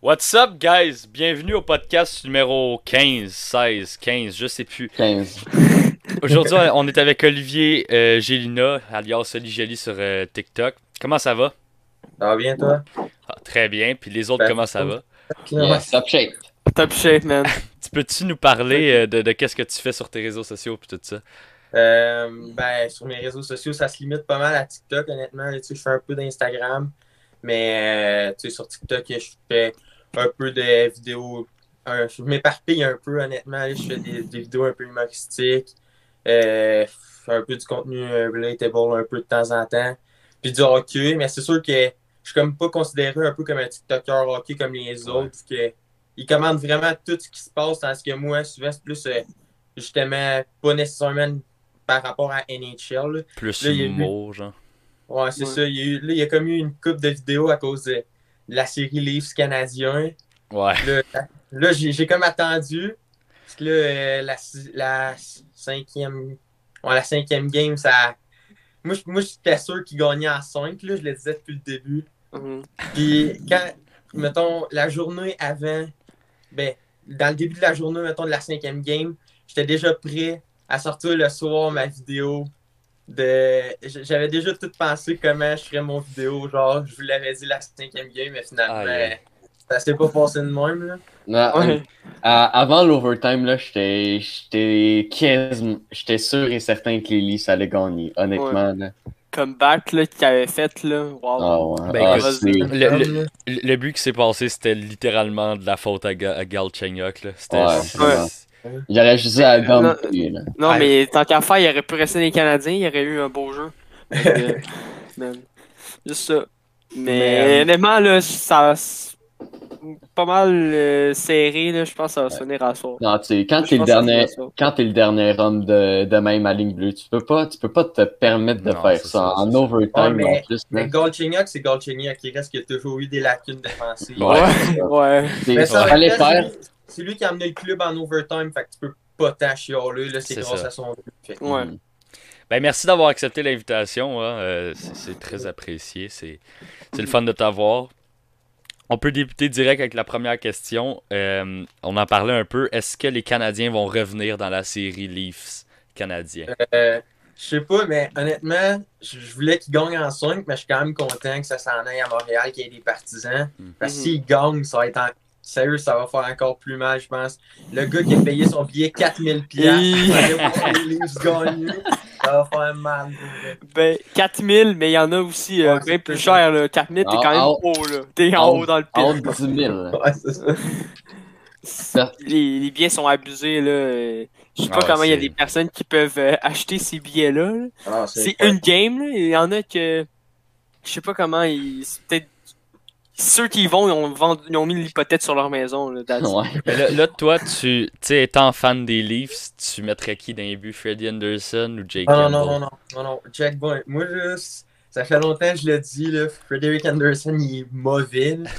What's up, guys? Bienvenue au podcast numéro 15, 16, 15, je sais plus. 15. Aujourd'hui, on est avec Olivier euh, Gélina, alias Oli sur euh, TikTok. Comment ça va? Ça va bien, toi? Ah, très bien. Puis les autres, Ben, comment ça va? Top shape. Top shape, man. Tu peux-tu nous parler euh, de, de qu'est-ce que tu fais sur tes réseaux sociaux puis tout ça? Euh, ben, sur mes réseaux sociaux, ça se limite pas mal à TikTok, honnêtement. Tu sais, je fais un peu d'Instagram, mais euh, tu sais, sur TikTok, je fais un peu de vidéos. un- je m'éparpille un peu, honnêtement. Je fais des, des vidéos un peu humoristiques, euh, un peu du contenu euh, relatable un peu de temps en temps, puis du hockey. Mais c'est sûr que je suis comme pas considéré un peu comme un TikToker hockey comme les autres, que ils commandent vraiment tout ce qui se passe, tandis que moi, souvent, c'est plus euh, justement pas nécessairement par rapport à NHL. là. Plus Là, il y a eu- humour, genre. Ouais, c'est Ouais. ça. Il y, a eu- là, il y a comme eu une coupe de vidéos à cause de la série Leafs canadien. Ouais. Là, là, j'ai j'ai comme attendu. Parce que là, euh, la, la cinquième. Ouais, la cinquième game, ça. Moi, je- moi j'étais sûr qu'il gagnait en 5, là, je le disais depuis le début. Mhm. Puis quand, mettons, la journée avant, ben, dans le début de la journée, mettons, de la cinquième game, j'étais déjà prêt à sortir le soir ma vidéo. De... J'avais déjà tout pensé comment je ferais mon vidéo. Genre, je vous l'avais dit la cinquième game, mais finalement, ça s'est pas passé de même. Là. Non, Ouais. à- avant l'overtime, là, j'étais j'étais sûr et certain que les Leafs allaient gagner, honnêtement. Là. Comeback là, qu'il avait fait, là. Wow. Ah ouais. Ben, Ah, Le, le- le- le but qui s'est passé, c'était littéralement de la faute à, Ga- à Galchenyuk, là. C'était. Il aurait juste à gagner. là. Non, Ouais. mais tant qu'à faire, il aurait pu rester les Canadiens, il aurait eu un beau jeu. Donc, euh. Juste ça. Mais, Mais, euh, honnêtement, là, ça. Pas mal euh, serré, là. Je pense que ça va se finir à soir. Non, tu sais, quand t'es le dernier, quand t'es le dernier homme de, de même à ligne bleue, tu peux pas, tu peux pas te permettre de Non, faire ça, ça, en overtime Ouais, mais- en plus. Mais c'est Galchenyuk. Il reste qu'il y a toujours eu des lacunes défensives. Ouais. Ouais, ouais. Mais ça fallait faire. C'est lui- qui a amené le club en overtime, fait que tu peux pas t'en chialer, là, c'est C'est grâce ça. à son que- Ouais. Mm. Ben, merci d'avoir accepté l'invitation. hein. Euh, c'est- c'est très apprécié. C'est c'est le fun de t'avoir. On peut débuter direct avec la première question. Euh, on en parlait un peu. Est-ce que les Canadiens vont revenir dans la série Leafs canadiens? Euh, je sais pas, mais honnêtement, je voulais qu'il gagne en 5, mais je suis quand même content que ça s'en aille à Montréal, qu'il y ait des partisans. Parce que Mhm. s'il gagne, ça va être en- Sérieux, ça va faire encore plus mal, je pense. Le gars qui a payé son billet 4000 piastres ça va faire mal. Ben, 4000, mais il y en a aussi euh, Ouais, bien c'est plus cher, là. 4000, t'es En- quand même en- haut, là. T'es en en- haut dans le En haut pire. de 10 000. là. Ouais, c'est ça. Les, les billets sont abusés là. euh, Je sais Ah pas ouais, comment il y a des personnes qui peuvent euh, acheter ces billets-là. là. Ah, C'est une game, là. Il y en a que. Je sais pas comment ils. c'est Peut-être. Ceux qui y vont, ils ont, vendu- ils ont mis l'hypothèque sur leur maison. Là. Ouais. Mais là, là, toi, tu tu sais, étant fan des Leafs, tu mettrais qui dans les buts? Freddie Anderson ou Jake Ah, non, non, non, non, non, non. Jack Boy, moi, c- ça fait longtemps que je le dis, là, Frederick Anderson, il est mauvais. là.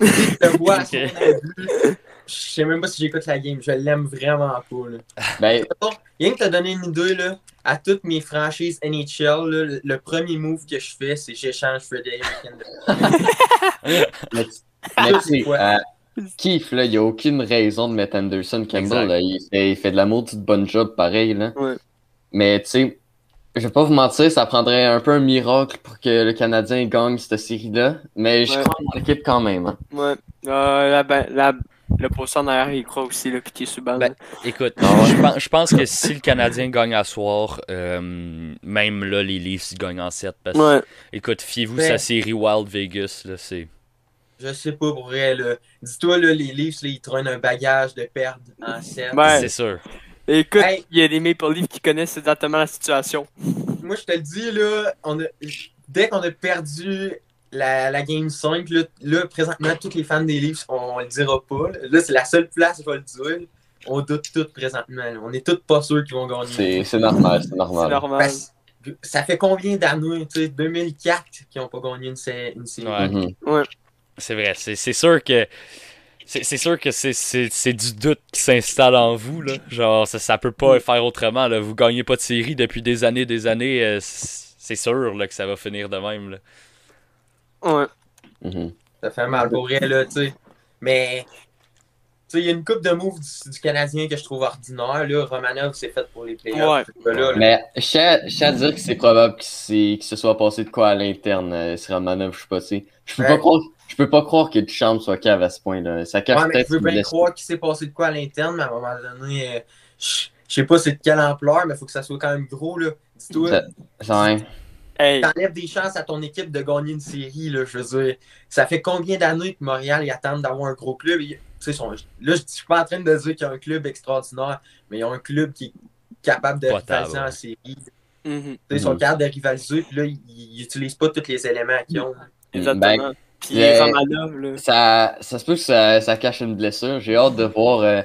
Je le vois à son Ok. début. Je sais même pas si j'écoute la game, je l'aime vraiment pas. Là. Ben, Rien que te donner une idée, là, à toutes mes franchises NHL, là, le, premier move que je fais, c'est j'échange Frederick Anderson. mais, mais tu sais, Ouais. euh, Keith, là, il n'y a aucune raison de mettre Anderson Campbell. Là. Il, fait, il fait de la maudite bonne job, pareil. Là. Ouais. Mais tu sais, je vais pas vous mentir, ça prendrait un peu un miracle pour que le Canadien gagne cette série-là. Mais je Ouais. crois en l'équipe quand même. hein. Ouais. Euh, la, ben- la, le poisson en arrière, il croit aussi est sur balle. Ben, Écoute, je pense, je pense que si le Canadien gagne à soir, euh, même là, les Leafs ils gagnent en 7. Parce que, ouais. écoute, fiez-vous Ouais. sa série Wild Vegas, là, c'est. Je sais pas pour vrai, là. Dis-toi, là, les Leafs, là, ils traînent un bagage de perdre en 7. Ouais. C'est sûr. Écoute, Hey. il y a des Maple Leafs qui connaissent exactement la situation. Moi, je te le dis, là, on a, dès qu'on a perdu la, la Game 5, là, là, présentement, tous les fans des Leafs, on, le dira pas. Là, Là, c'est la seule place, je vais le dire. On doute tous présentement. là. On est tous pas sûrs qu'ils vont gagner. C'est c'est normal, c'est C'est normal. normal. Ça fait combien d'années, tu sais, 2004, qu'ils n'ont pas gagné une, sé- une série? Ouais. Mhm. C'est vrai. C'est sûr que. C'est sûr que c'est- c'est c'est du doute qui s'installe en vous. Là. Genre, ça, ça peut pas faire autrement. Là. Vous gagnez pas de série depuis des années, des années. euh, c'est sûr là, que ça va finir de même. Là. Ouais. Mhm. Ça fait mal pour vrai, là, tu sais. Mais, tu sais, il y a une coupe de moves du, du Canadien que je trouve ordinaire. Là. Romanov, c'est fait pour les playoffs. Ouais. Là, là, Mais je à dire que c'est probable qu'il s'est- qu'il se soit passé de quoi à l'interne, euh, ce Romanov, je sais pas, tu sais. Je peux Ouais. pas croire, je peux pas croire que Duchamp soit cave à ce point-là. Ça cache Ouais, mais peut-être je veux bien croire qu'il s'est passé de quoi à l'interne, mais à un moment donné, euh, je je sais pas c'est de quelle ampleur, mais il faut que ça soit quand même gros. là. Dis-toi, hein. Hey, t'enlèves des chances à ton équipe de gagner une série. Là, je veux dire, ça fait combien d'années que Montréal ils attendent d'avoir un gros club? Ils- là, je suis pas en train de dire qu'il y a un club extraordinaire, mais ils ont un club qui est capable de Potable, rivaliser en série. Mhm, sais, Ils sont Mhm. capables de rivaliser, puis là, ils, ils utilisent pas tous les éléments qu'ils ont. exactement. Ben, Puis Romanov, là. ça, ça se peut que ça, ça cache une blessure. J'ai hâte de voir euh,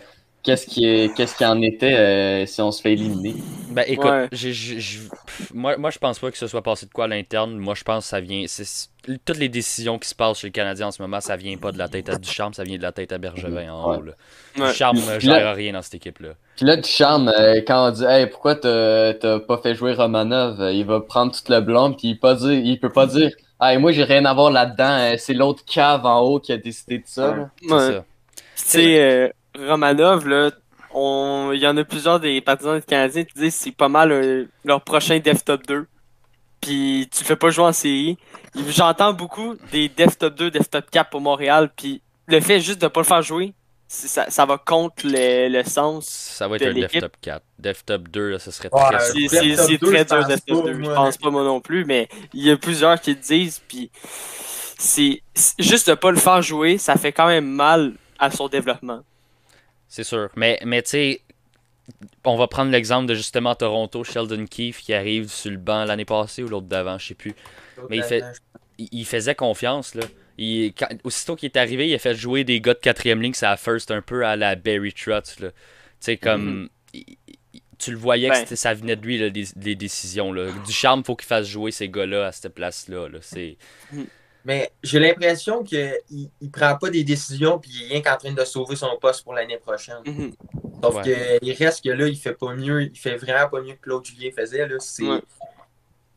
qu'est-ce qui, est- qu'est-ce qui en était euh, si on se fait éliminer? Ben écoute, Ouais. j'ai- j'ai- j'ai- pff, moi, moi je pense pas que ce soit passé de quoi à l'interne. Moi je pense que ça vient. c'est- Toutes les décisions qui se passent chez le Canadien en ce moment, ça vient pas de la tête à Ducharme, ça vient de la tête à Bergevin en Ouais. haut. Là. Ouais. Ducharme ne là- gère rien dans cette équipe-là. Puis là, Duchamp, euh, quand on dit Hey, pourquoi t'as t'as pas fait jouer Romanov, euh, il va prendre tout le blanc, puis il, pas dire, il peut pas dire Hey, moi j'ai rien à voir là-dedans, euh, c'est l'autre cave en haut qui a décidé de ça. C'est Ouais. ça. Euh, Romanov, là, on... il y en a plusieurs des partisans du Canadien qui disent que c'est pas mal euh, leur prochain Def Top 2. Puis tu le fais pas jouer en série. J'entends beaucoup des Def Top 2, Def Top 4 pour Montréal. Puis le fait juste de pas le faire jouer, ça, ça va contre le, le sens. Ça va être de un Def. Top 4. Def Top 2, là, ce serait Ouais, très c'est- C'est surprenant. c'est- Def Top c'est 2, très je dur pense Def Top pas, 2. Je moi. pense pas moi non plus, mais il y a plusieurs qui le disent. Puis c'est- juste de pas le faire jouer, ça fait quand même mal à son développement. C'est sûr. Mais, mais tu sais, on va prendre l'exemple de justement Toronto, Sheldon Keefe qui arrive sur le banc l'année passée ou l'autre d'avant, je sais plus. Mais il fait- Il, faisait confiance, là. Il, quand- aussitôt qu'il est arrivé, il a fait jouer des gars de quatrième ligne, ça a first un peu à la Barry Trotz, là. Tu sais, comme. il- il- tu le voyais que Ben. ça venait de lui, là, les, les décisions, là. Du charme, faut qu'il fasse jouer ces gars-là à cette place-là, là. C'est. Mais j'ai l'impression qu'il il prend pas des décisions puis il est rien qu'en train de sauver son poste pour l'année prochaine. Mhm. Sauf Ouais. que il reste que là, il fait pas mieux, il fait vraiment pas mieux que Claude Julien faisait. Là. C'est, Ouais.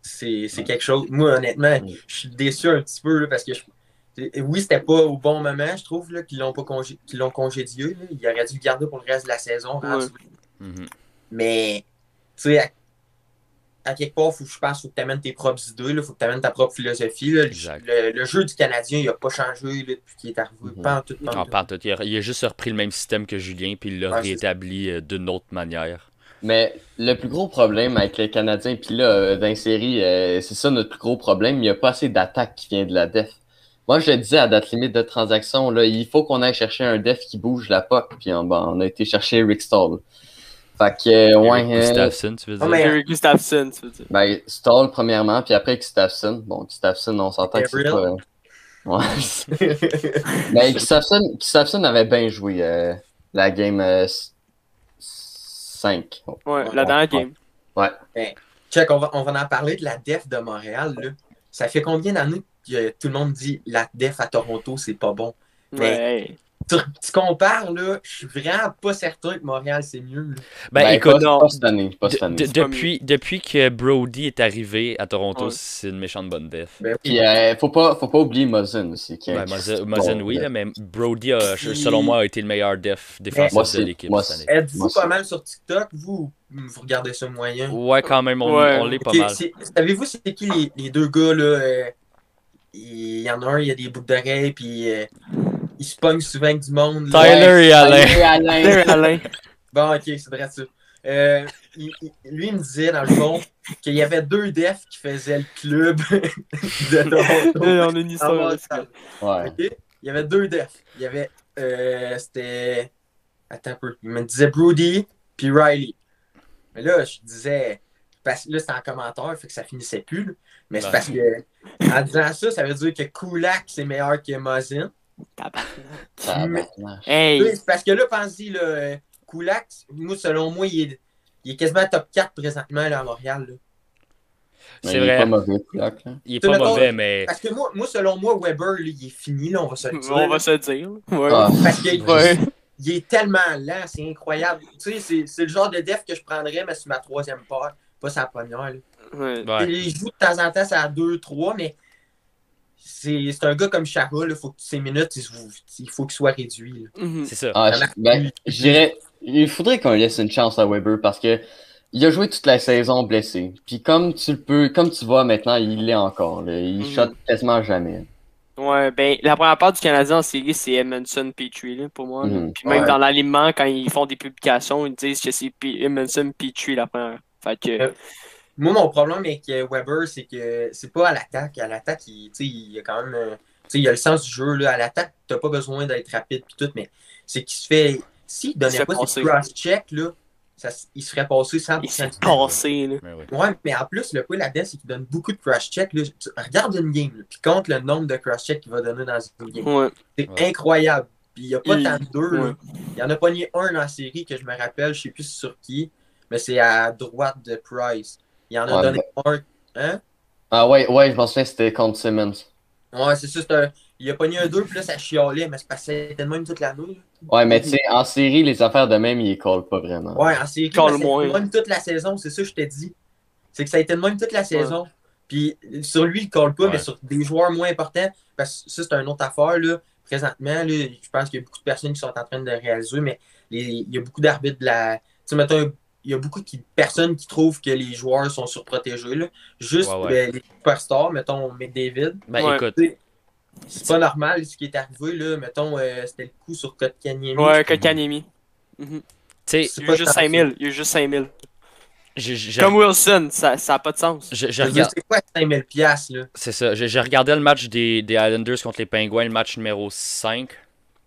c'est, c'est quelque chose. Moi, honnêtement, je suis déçu un petit peu là, parce que je- oui, c'était pas au bon moment, je trouve, là, qu'ils l'ont pas congé... qu'ils l'ont congédié. là. Il aurait dû le garder pour le reste de la saison. Mhm. Mais tu sais, à, quelque part, faut, je pense qu'il faut que tu amènes tes propres idées, il faut que tu amènes ta propre philosophie. là. Le, Exact. le- le jeu du Canadien, il n'a pas changé là, depuis qu'il est arrivé. Mhm. Pas en tout, pas en En tout. pantoute. il, a, il a juste repris le même système que Julien, puis il l'a Ouais, c'est rétabli euh, d'une autre manière. Mais le plus gros problème avec les Canadiens, puis là, euh, dans les séries, euh, c'est ça notre plus gros problème, il n'y a pas assez d'attaque qui vient de la def. Moi, je le disais à date limite de transaction, là, il faut qu'on aille chercher un def qui bouge la POC, puis on, ben, on a été chercher Rick Stall. Fait que, euh, ouais, Eric euh, Gustafsson, tu veux dire? Mais- Gustafsson, tu veux dire. ben, Stall premièrement, puis après Gustafsson. Bon, Gustafsson, on s'entend que c'est pas... euh, Ouais. Mais Gustafsson, Gustafsson avait bien joué euh, la game euh, 5. Ouais, la dernière game. Check, on va, on va en parler de la def de Montréal. Là. Ça fait combien d'années que tout le monde dit la def à Toronto, c'est pas bon? Ouais. Tu, tu compares, là, je suis vraiment pas certain que Montréal, c'est mieux. là. Ben, Ben, écoute, pas, non. pas cette année, pas cette de- année. de- c'est pas depuis, depuis que Brody est arrivé à Toronto, Ouais. c'est une méchante bonne def. Ben, Puis euh, faut pas faut pas oublier Muzzin aussi. Qui, Ben, bon, oui, là, mais Brody, a, Puis- selon moi, a été le meilleur def défensif Moi de l'équipe cette année. Êtes-vous pas mal sur TikTok, vous? Vous regardez ça moyen? Ouais, quand même, on, Ouais. on l'est pas mal. Savez-vous c'est qui les, les deux gars là? euh, il y en a un, il a des boucles d'oreilles, puis euh, il se pogne souvent avec du monde. Tyler et Alain. Tyler et Alain. Tyler Alain. Bon, ok, c'est vrai ça. Euh, il- il- lui, il me disait, dans le fond, qu'il y avait deux defs qui faisaient le club de Toronto. on a une histoire. Ouais. Il y avait deux defs. Il y avait. Euh, C'était. Attends un peu. Il me disait Brody puis Riley. Mais là, je disais. Parce que là, c'était en commentaire, fait que ça finissait plus. là. Mais c'est Ouais. parce que. En disant ça, ça veut dire que Kulak, c'est meilleur que Mosin. Tabarnak. Hey, Oui, c'est parce que là, pensez, là, euh, Kulak, moi, selon moi, il est, il est quasiment top 4 présentement là, à Montréal. là. C'est il est vrai. pas mauvais, Kulak, là. Il est pas mettons- mauvais, mais. Parce que moi, moi selon moi, Weber, là, il est fini, là, on va se le dire. on va se le dire. Ouais. Ah. Parce qu'il Ouais. il est tellement lent, c'est incroyable. Tu sais, c'est- c'est le genre de def que je prendrais, mais sur ma troisième paire, pas sa première. là. Ouais. Ouais. Il joue de temps en temps, ça à 2-3, mais c'est un gars comme Chara, il faut que ses minutes, il, faut qu'il soit réduit. Mhm. C'est ça. Ah, Ça je, ben, je dirais, il faudrait qu'on laisse une chance à Weber parce que il a joué toute la saison blessé. Puis comme tu le peux, comme tu vois maintenant, il l'est encore. là. Il Mhm. shot quasiment jamais. Ouais, ben, la première part du Canadien en série, c'est Edmondson Petrie, là, pour moi. Mhm. Puis même Ouais. dans l'alignement, quand ils font des publications, ils disent que c'est Edmondson Petrie la première. Fait que. Moi, mon problème avec euh, Weber, c'est que c'est pas à l'attaque. À l'attaque, il, tu sais, il y a quand même. euh, tu sais, il y a le sens du jeu. Là. À l'attaque, t'as pas besoin d'être rapide puis tout, mais c'est qu'il se fait. S'il se donnait pas passer. ses cross-check, là, ça, il se ferait passer 100% il passé, là. Mais oui. Ouais, mais en plus, le point là-dedans, c'est qu'il donne beaucoup de cross-check. Regarde une game, là, puis compte le nombre de cross-check qu'il va donner dans une game. Ouais. C'est Ouais. incroyable. Puis il n'y a pas Il- tant de deux. ouais. Il y en a pas ni un dans la série que je me rappelle, je sais plus sur qui, mais c'est à droite de Price. Il en a Ouais, donné un. Hein? Ah ouais, ouais, je m'en souviens, c'était contre Simmons. Ouais, c'est ça. c'est un- Il a pas ni un deux, puis là, ça chialait, mais c'est parce que c'était de même toute l'année. là. Ouais, mais tu sais, en série, les affaires de même, il colle pas vraiment. Ouais, en série, Colle ça moins. été de même toute la saison, c'est ça que je t'ai dit. C'est que ça a été de même toute la saison. Puis sur lui, il colle pas, Ouais. mais sur des joueurs moins importants, parce que ça, c'est une autre affaire, là. Présentement, là, je pense qu'il y a beaucoup de personnes qui sont en train de réaliser, mais les- il y a beaucoup d'arbitres de la. Tu sais, mettons, il y a beaucoup de personnes qui trouvent que les joueurs sont surprotégés, là. Juste Ouais, ouais. euh, les superstars, mettons McDavid. Ben Ouais. écoute, Tu C'est pas normal ce qui est arrivé, là. Mettons, euh, c'était le coup sur Kotkaniemi. Ouais, Kotkaniemi. Mhm. tu sais, C'est Il y pas a juste tant 5000. Il y a juste 5000. j'ai- j'ai- Comme Wilson, ça n'a pas de sens. Je. C'est quoi 5000 piastres, là? C'est ça. J'ai j'ai regardé le match des, des Islanders contre les Penguins, le match numéro 5.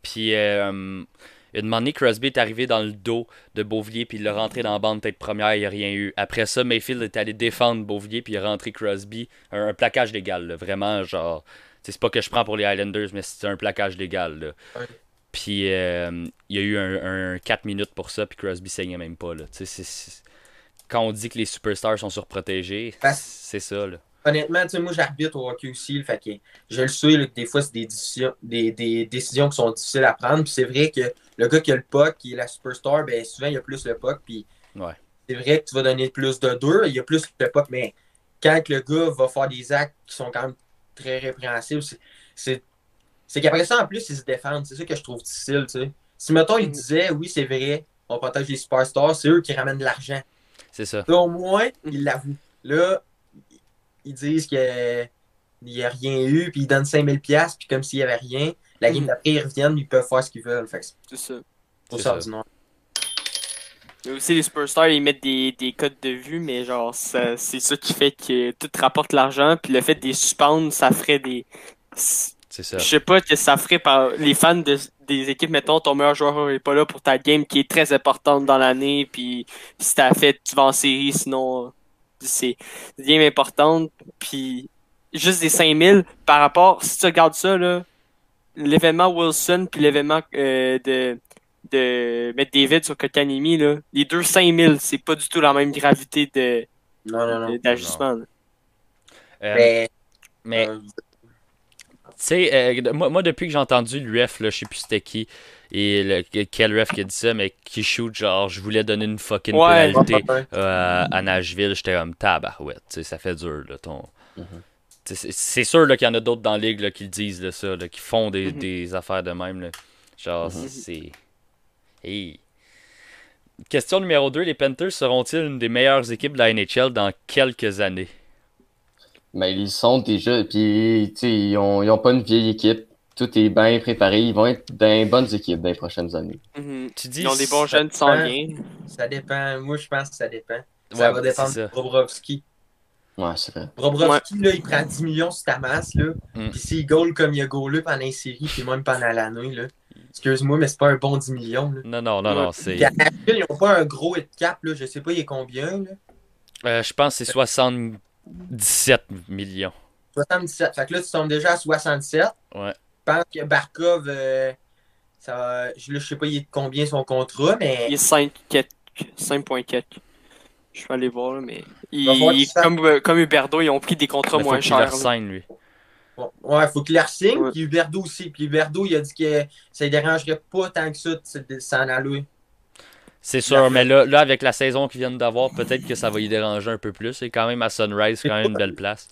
Puis, euh, une moment donné, Crosby est arrivé dans le dos de Beauvillier, puis il l'a rentré dans la bande tête première, il n'y a rien eu. Après ça, Mayfield est allé défendre Beauvillier, puis il a rentré Crosby. Un, un plaquage légal, là, vraiment, genre. C'est pas que je prends pour les Islanders, mais c'est un plaquage légal. Là. Ouais. Puis, euh, il y a eu un, un 4 minutes pour ça, puis Crosby saignait même pas. Là. Quand on dit que les superstars sont surprotégés, c'est ça. Là. Honnêtement, tu sais, moi, j'arbitre au hockey aussi, fait que je le sais là, que des fois, c'est des décisions, des, des décisions qui sont difficiles à prendre. Puis c'est vrai que le gars qui a le puck, qui est la superstar, ben souvent, il a plus le puck. Puis Ouais. c'est vrai que tu vas donner plus de deux, il y a plus le puck, mais quand le gars va faire des actes qui sont quand même très répréhensibles, c'est- qu'après ça, en plus, ils se défendent. C'est ça que je trouve difficile, tu sais. Si, mettons, ils Mhm. disaient, oui, c'est vrai, on protège les superstars, c'est eux qui ramènent de l'argent. C'est ça. Au moins, ils l'avouent. Là, ils disent qu'il n'y a rien eu, puis ils donnent 5000$, piastres, puis comme s'il n'y avait rien, la game Mhm. d'après, ils reviennent, ils peuvent faire ce qu'ils veulent. Fait que c'est ça. pour C'est ça ça. ordinaire. Il y a aussi les superstars, ils mettent des, des codes de vue, mais genre, c'est ça qui fait que tout rapporte l'argent. Puis le fait de les suspendre, ça ferait des. C'est ça. Je sais pas que ça ferait par les fans de- des équipes, mettons, ton meilleur joueur est pas là pour ta game qui est très importante dans l'année, puis si t'as fait, tu vas en série, sinon c'est une game importante, puis juste des 5000 par rapport, si tu regardes ça, là, l'événement Wilson puis l'événement euh, de de mettre David sur Kotanimi, là, les deux 5000, c'est pas du tout la même gravité de Non, non, non. de- d'ajustement. Euh, Mais, mais euh, Tu sais, euh, moi, moi, depuis que j'ai entendu l'UF, là, je sais plus c'était qui, et le- quel ref qui a dit ça, mais qui shoot, genre, je voulais donner une fucking Ouais. pénalité ouais, ouais. euh, à Nashville, j'étais comme tabarouette, tu sais, ça fait dur, là, ton... Mhm. C'est sûr là, qu'il y en a d'autres dans la ligue là, qui le disent, là, ça, là, qui font des, Mhm. des affaires de même, là. Genre, Mhm. c'est... Hey. Question numéro 2, les Panthers seront-ils une des meilleures équipes de la NHL dans quelques années? Mais ils sont déjà, puis ils ont, ils ont pas une vieille équipe. Tout est bien préparé. Ils vont être dans les bonnes équipes dans les prochaines années. Mhm. Tu dis... Ils ont des bons jeunes Ouais. viennent. ça dépend. Moi, je pense que ça dépend. Ça Ouais, va dépendre de. Bobrovski. Ouais, c'est vrai. Bobrovski, là, il prend 10 millions sur ta masse, là. Mm. Puis s'il goal comme il a goalé pendant une série, puis même pendant l'année, là. Excuse-moi, mais c'est pas un bon 10 millions, là. Non, non, non, non, c'est... Puis à Nashville, ils n'ont pas un gros hit cap, là. Je sais pas, il est combien, là. Euh, je pense que c'est 77 millions. 77. Fait que là, tu tombes déjà à 67. Ouais. Je pense que Barkov, euh, ça va- je, là, je sais pas il est de combien son contrat, mais Il est 5 4 5.4. Je vais aller voir, mais. Va Il, comme, euh, comme Huberdo, ils ont pris des contrats Mais faut moins qu'il chers. le là. ressigne, lui. bon, ouais, faut qu'il la signe. Ouais. Puis Huberdo aussi. Puis Huberdo, il a dit que ça ne dérangerait pas tant que ça de de s'en aller. C'est sûr, mais là, là, avec la saison qu'ils viennent d'avoir, peut-être que ça va y déranger un peu plus. C'est quand même à Sunrise, c'est quand même une belle place.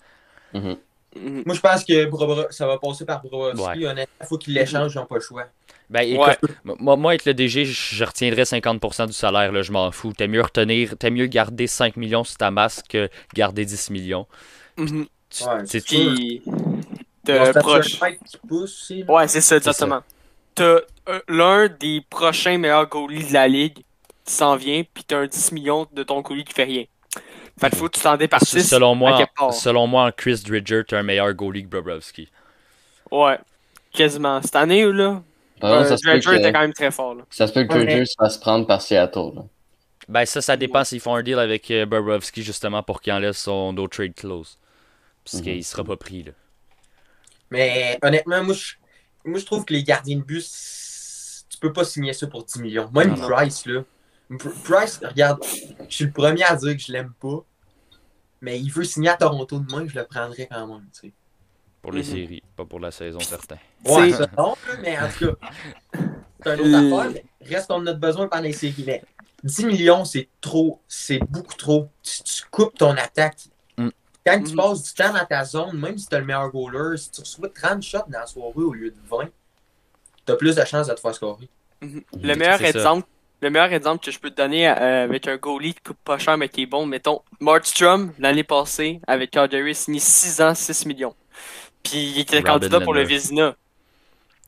Mhm. Mhm. Moi, je pense que ça va passer par Bobrovski. Ouais. Honnêtement, il faut qu'il l'échange, ils n'ont pas le choix. Ben, Ouais. écoute, moi, moi, être le DG, je, retiendrais 50% du salaire, là, je m'en fous. T'es mieux retenir, t'es mieux garder 5 millions sur ta masse que garder 10 millions. Tu- Ouais, c'est- sûr. Puis, de proche. aussi. Ouais, c'est ça, exactement. T'as euh, l'un des prochains meilleurs goalies de la ligue qui s'en vient, puis t'as un 10 millions de ton goalie qui fait rien. Fait qu'il faut que tu t'en départisses. selon, moi, selon moi, en Chris Dridger, t'es un meilleur goalie que Bobrovski. Ouais, quasiment. Cette année, là, Par exemple, euh, ça se peut Dredger était que, quand même très fort. Là. ça se peut que Ouais, Dredger se fasse prendre par Seattle. là. Ben, ça, ça dépend s'ils font un deal avec euh, Bobrovski, justement, pour qu'il enlève son no trade clause. Parce Mhm. qu'il sera pas pris, là. Mais honnêtement, moi je, moi, je trouve que les gardiens de c'est- tu peux pas signer ça pour 10 millions. Même Non, non. Price, là. Pr- Price, regarde, je suis le premier à dire que je l'aime pas. Mais il veut signer à Toronto demain, je le prendrais quand même. Tu sais. Pour les Mhm. séries, pas pour la saison, certain. Ouais, C'est- là, mais en tout cas, c'est un autre Euh, affaire. Mais reste qu'on en a besoin pendant les séries. Mais 10 millions, c'est trop. C'est beaucoup trop. Tu, tu coupes ton attaque. Mm. Quand tu Mhm. passes du temps dans ta zone, même si tu as le meilleur goaler, si tu reçois 30 shots dans la soirée au lieu de 20, tu as plus de chances de te faire scorer. Le meilleur C'est ça. exemple. Le meilleur exemple que je peux te donner euh, avec un goalie qui coûte pas cher mais qui est bon, mettons, Markstrom, l'année passée, avec Calgary, signé 6 ans, 6 millions. Puis il était Robin candidat pour le. Vizina.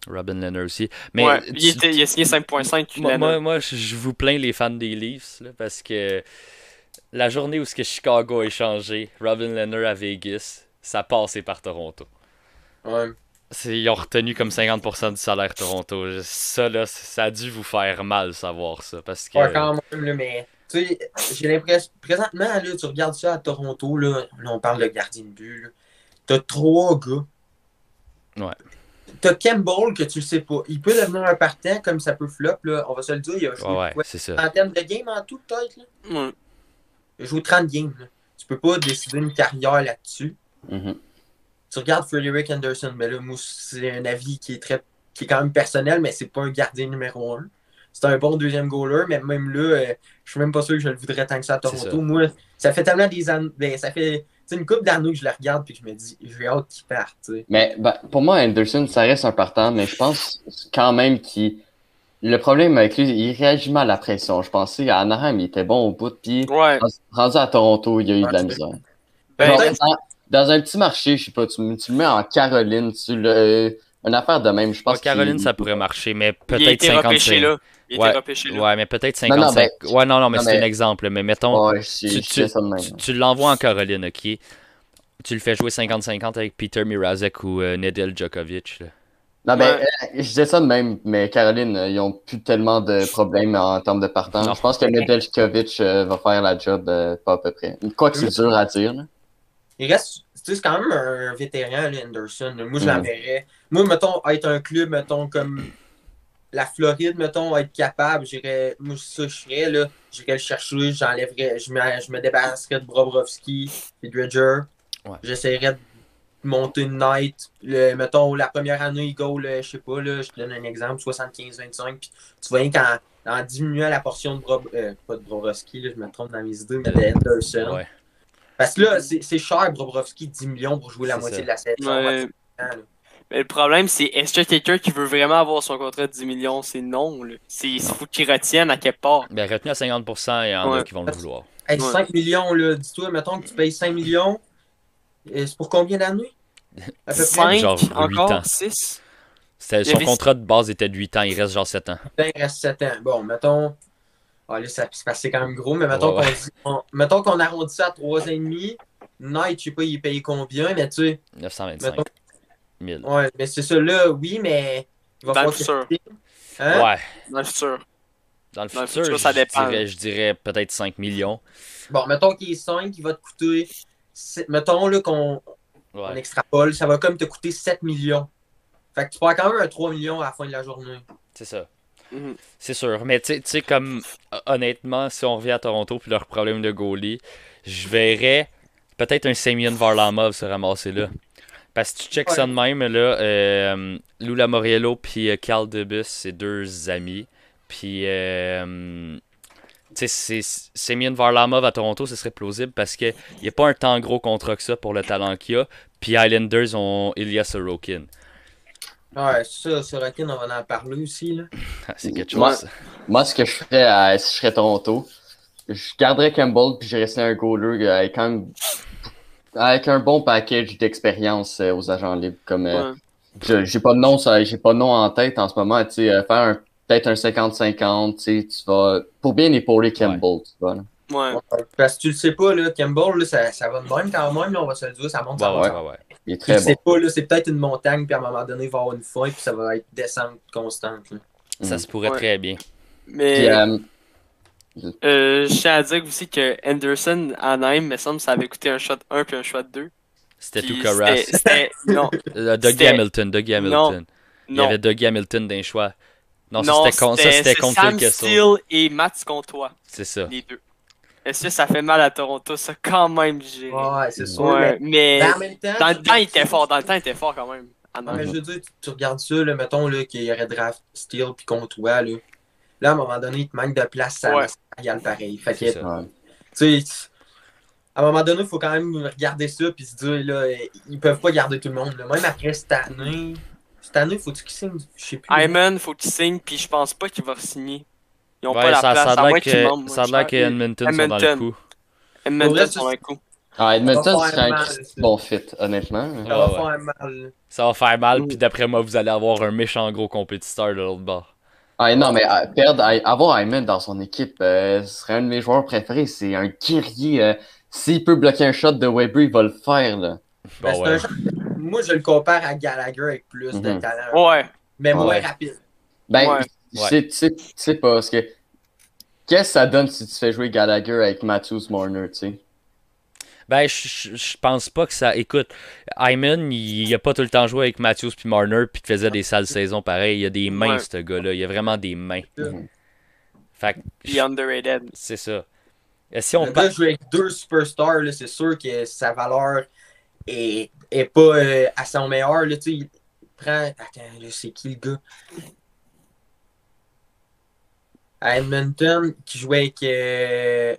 Robin Leonard aussi. Mais ouais, tu- il, était- il a signé 5.5 une moi, année. moi, moi, je vous plains les fans des Leafs, là, parce que la journée où ce que Chicago a échangé Robin Leonard à Vegas, ça passait par Toronto. Ouais. C'est- Ils ont retenu comme 50% du salaire Toronto. Ça, là, ça a dû vous faire mal savoir ça. Parce que. Ouais, quand même, là, mais tu sais, j'ai l'impression. Présentement, là, tu regardes ça à Toronto, là, là, on parle de gardien de but. là. T'as trois gars. Ouais. T'as Campbell que tu le sais pas. Il peut devenir un partant comme ça peut flop, là. On va se le dire, il a joué Ouais, ouais, quoi, c'est ça. trentaine de games en tout, peut-être. là? Ouais. Il a joué 30 games. là. Tu peux pas décider une carrière là-dessus. Mhm. Tu regardes Frederick Anderson, mais là, moi, c'est un avis qui est très qui est quand même personnel, mais c'est pas un gardien numéro un. C'est un bon deuxième goaler, mais même là, euh, je suis même pas sûr que je le voudrais tant que ça à Toronto. ça. Moi, ça fait tellement des années. Ben, ça fait sais, une couple d'années que je le regarde puis que je me dis, j'ai hâte qu'il parte. tu sais. Mais ben, pour moi, Anderson, ça reste un partant, mais je pense quand même qu'il. Le problème avec lui, il réagit mal à la pression. Je pensais à Anaheim, il était bon au bout, puis Ouais. rendu à Toronto, il y a eu de la misère. Ben, dans, dans un petit marché, je sais pas, tu, tu le mets en Caroline, tu le, une affaire de même, je pense. Ouais, Caroline, ça pourrait marcher, mais peut-être été repêché 55. là. Il Ouais. été repêché là. Ouais, mais peut-être Non, non, 55. ouais, non, non, mais c'est un exemple. Mais mettons, Ouais, tu- tu, tu l'envoies en Caroline, ok? Tu le fais jouer 50-50 avec Peter Mirazek ou euh, Nedel Djokovic. là. Non, ben, euh, je disais ça de même, mais Caroline, euh, ils ont plus tellement de problèmes en termes de partant. Non. Je pense que Nedeljkovic euh, va faire la job euh, pas à peu près. Quoi que c'est dur à dire, là. Il reste. Tu sais, c'est quand même un vétéran, Anderson. Moi, je Mm. l'enverrais. Moi, mettons, être un club, mettons, comme la Floride, mettons, être capable, j'irais. Moi, ça, je ferais, là. J'irais le chercher, j'enlèverais. Je me, je me débarrasserais de Bobrovski et Dredger. Ouais. J'essaierais de monter une night. Le- mettons, la première année, il euh, je sais pas, là, je te donne un exemple, 75-25. Puis tu vois qu'en en diminuant la portion de Brob, euh, pas de Bobrovski, là, je me trompe dans mes idées, mais de Anderson. Ouais. Parce que là, c'est c'est cher, Bobrovski, 10 millions pour jouer la moitié ça. de la saison. Ouais. Mais le problème, c'est est-ce que quelqu'un qui veut vraiment avoir son contrat de 10 millions, c'est non. là? C'est il faut qu'il retienne à quelque part. Ben, retenu à 50%, il y en a Ouais. qui vont le vouloir. Hey, Ouais. 5 millions, là, dis-toi, mettons que tu payes 5 millions. C'est pour combien d'années? À peu près. 5 Genre huit ans. encore 6 C'était- Il y Son avait- contrat de base était de 8 ans, il reste genre 7 ans. Ben, il reste 7 ans. Bon, mettons. Ah, là, ça, c'est quand même gros, mais mettons Ouais, qu'on dit- on- mettons qu'on arrondit ça à 3,5. Night, je sais pas, il est payé combien, mais tu sais. 925 Mettons, 000. ouais, mais c'est ça, là, oui, mais. Il va Dans le futur. que- Hein? Ouais. dans le futur. Dans le Dans le futur, futur, ça je, dépend. dirais, je dirais peut-être 5 millions. Bon, mettons qu'il est 5, il va te coûter. Mettons là qu'on on Ouais. extrapole, ça va comme te coûter 7 millions. Fait que tu perds quand même un 3 millions à la fin de la journée. C'est ça. Mhm. C'est sûr. Mais tu sais- tu sais, comme hon- honnêtement, si on revient à Toronto puis leur problème de goalie, je verrais peut-être un Semyon Varlamov se ramasser là. Parce que tu check ça de même, là, euh, Lou Lamoriello puis euh, Carl Debus, c'est deux amis. Puis, euh, tu sais, c'est- Semyon Varlamov à Toronto, ce serait plausible parce qu'il n'y a pas un tant gros contrat que ça pour le talent qu'il a. Puis Islanders ont Ilya Sorokin. Ouais, ça, Sorokin, on va en parler aussi. Là. Ah, C'est quelque Moi- chose. Moi, ce que je ferais à- si je serais Toronto, je garderais Campbell puis je restais un goaler euh, avec, quand même- avec un bon package d'expérience euh, aux agents libres. Comme, euh, Ouais. je- j'ai pas de nom, ça- j'ai pas de nom en tête en ce moment. Tu sais, euh, faire un- peut-être un 50-50, tu sais, tu vas pour bien épauler Campbell, tu vois. là. Ouais. Parce que tu le sais pas, là, Campbell, là, ça, ça va de même quand même, là, on va se le dire, ça monte, ça Ouais, monte. ouais, ouais, ouais. Il est Tu très le sais bon. pas, là, c'est peut-être une montagne, puis à un moment donné, il va y avoir une fin, puis ça va être descente constante. là. Ça Mm. se pourrait Ouais. très bien. Mais Puis, euh, je tiens à dire aussi que Anderson à Anaheim, me semble, ça avait coûté un shot 1 puis un shot 2. C'était tout Carras. c'était- Non, Euh, Dougie Hamilton, Dougie Hamilton. Il y non. avait Dougie Hamilton d'un choix. Non, ça Non, c'était con- ça, c'était c'est contre Sam Phil Kessel. Steele et Matt Comtois, C'est ça. les deux. Est-ce que ça fait mal à Toronto, ça, quand même, j'ai. Ouais, c'est sûr. Ouais, mais. mais en même temps, Dans le temps, il était fort. Dans le temps, il était fort quand même. Ah, non. Mais je veux dire, tu, tu regardes ça, là, mettons là, qu'il y aurait draft Steel puis contre toi, là. Là, à un moment donné, il te manque de place, ça Ouais. regarde pareil. Fait que, tu sais, à un moment donné, il faut quand même regarder ça puis se dire, là, ils peuvent pas garder tout le monde. là. Même après cette année, cette année, faut-tu qu'ils signent, je sais plus. Hyman, faut qu'il signe, puis je pense pas qu'il va signer. Ils ont Ouais, pas la ça, place, ça a l'air que. Edmonton sont dans le coup. Edmonton, vrai, sur un coup. Ah, Edmonton, c'est un bon fit, honnêtement. Ça va Ouais, ouais. faire mal. Ça va faire mal, Mm. puis d'après moi, vous allez avoir un méchant gros compétiteur de l'autre bord. Ah, non, mais euh, perdre, avoir Hyman dans son équipe, euh, ce serait un de mes joueurs préférés. C'est un guerrier. euh, S'il peut bloquer un shot de Weber, il va le faire, là. Ben, Bon, c'est ouais. un genre- Moi, je le compare à Gallagher avec plus de Mhm. talent, Ouais. mais moins Ouais. rapide. Ben, Ouais. tu sais pas, parce que qu'est-ce que ça donne si tu fais jouer Gallagher avec Matthews Marner, tu sais? Ben, je- pense pas que ça. Écoute, Hyman, il a pas tout le temps joué avec Matthews puis Marner, puis il faisait des sales saisons pareil. Il a des mains, Ouais. ce gars-là. Il a vraiment des mains. Mhm. Fait que, Il est underrated. c'est ça. Et si on Le parle. gars joue avec deux superstars, là, c'est sûr que sa valeur est, est pas euh, à son meilleur. Là, tu sais, il prend. Attends, là, c'est qui le gars? À Edmonton, qui jouait avec. euh,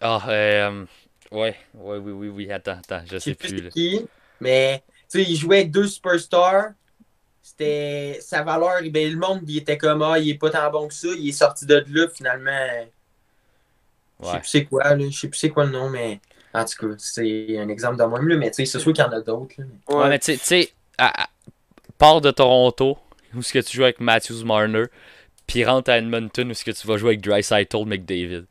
Ah, euh. Ouais, ouais, oui, oui, oui. Attends, attends, je sais plus plus. qui, mais tu sais, il jouait avec deux superstars. C'était sa valeur, ben, le monde il était comme ah, il est pas tant bon que ça, il est sorti de là finalement. Je sais Ouais. plus c'est quoi, là. Je sais plus c'est quoi le nom, mais en tout cas, c'est un exemple de même, là, mais tu sais, c'est sûr qu'il y en a d'autres. là. Ouais, mais tu sais- tu sais, à- pars de Toronto, où est-ce que tu joues avec Matthews Marner, puis rentre à Edmonton, où est-ce que tu vas jouer avec Dreisaitl McDavid.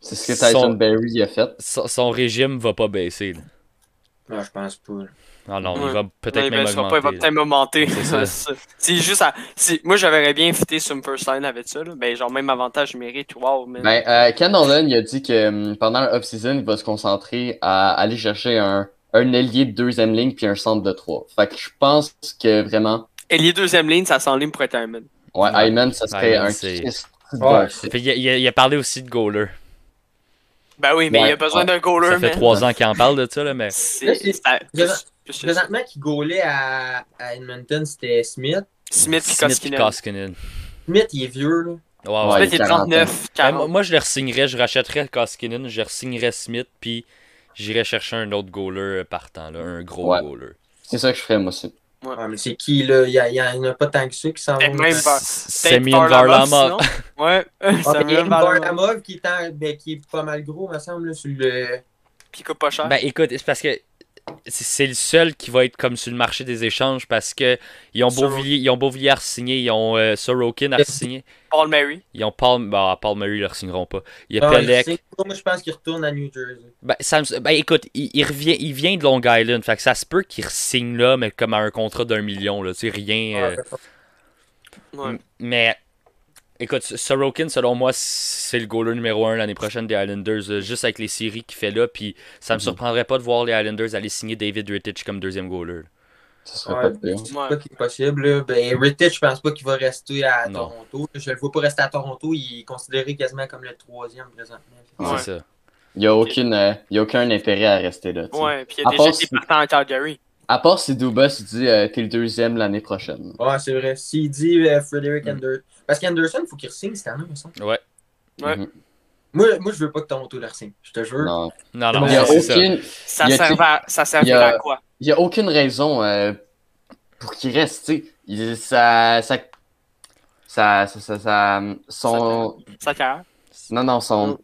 C'est ce que Tyson Son- Berry a fait. Son, son régime va pas baisser. là. Non, je pense pas. là. Ah non, Ouais. il va Non, peut-être même augmenter. pas, il va peut-être m'augmenter. C'est juste à... Moi, j'aurais bien fité sur une first line avec ça. Là. Ben, genre, même avantage numérique. Wow, man. Ben, euh, Ken Nolan, il a dit que hum, pendant l'off-season, il va se concentrer à aller chercher un, un ailier de deuxième ligne puis un centre de trois. Fait que je pense que vraiment, Ailier deuxième ligne, ça s'enligne pour être Hyman. ouais, Ouais. Ayman, ça serait Ayman, un Ouais, a- il, a, il a parlé aussi de goaler. Ben oui, mais Ouais, il a besoin ouais. d'un goaler, Ça fait trois ans qu'il en parle de ça, là, mais. C'est... C'est- c'est. Présentement, qui gaulait à, à Edmonton, c'était Smith. Smith puis Koskinen. Smith, il est vieux, là. Ouais, Ouais, ouais. Smith est 40 ans. 39, Ben, 40. moi, moi, je le signerais, je rachèterais Koskinen, je signerais Smith, puis j'irais chercher un autre goaler partant, là, un gros Ouais. goaler. C'est ça que je ferais, moi aussi. Ouais, mais c'est qui, là? Il y, a- il y en a pas tant que ça qui s'en vont. même pas. Semyon Varlamov. Ouais, Ah, mais il y a Samuel Varlamov. Qui est, en- ben, qui est pas mal gros, me semble, là, sur le... Puis il coûte pas cher. Ben écoute, c'est parce que c'est- le seul qui va être comme sur le marché des échanges parce que ils ont Sorokin. Beauvillier, ils ont Beauvillier à signer, ils ont euh, Sorokin à signer, Paul Mary. ils ont Paul, bah, Paul Murray ils le signeront pas. Il y a Ah, Pelec. Moi, je pense qu'il retourne à New Jersey. Ben, ben, écoute, il, il revient, il vient de Long Island, fait que ça se peut qu'il signe là, mais comme à un contrat d'un million là, tu sais rien. euh, Ouais. Mais écoute, Sorokin, selon moi, c'est le goaler numéro 1 l'année prochaine des Islanders, euh, juste avec les séries qu'il fait là. Puis ça me Mhm. surprendrait pas de voir les Islanders aller signer David Rittich comme deuxième goaler. Ça serait Ouais. pas pas qu'il est possible. Là. Ben, Rittich, je pense pas qu'il va rester à Non. Toronto. Je le vois pas rester à Toronto. Il est considéré quasiment comme le troisième présentement. Ouais. C'est ça. Il n'y a, aucune, euh, y a aucun intérêt à rester là. tu sais. Ouais, puis il y a À déjà des partants à Calgary. À part si Dubas dit euh, t'es le deuxième l'année prochaine. Ouais, c'est vrai. S'il dit euh, Frederick Mm. Anderson. Parce qu'Anderson, il faut qu'il signe cette année, me semble. Ouais. Ouais. Mhm. Moi, moi, je veux pas que Toronto leur signe. Je te jure. Non. Non, Il non, Il y a c'est ça. aucune, Ça Y a- servait à, ça servait y a- à quoi? il y a aucune raison euh, pour qu'il reste, tu sais. Il- Ça, ça, ça, ça, ça, ça- son, Ça carrière? non, non, son,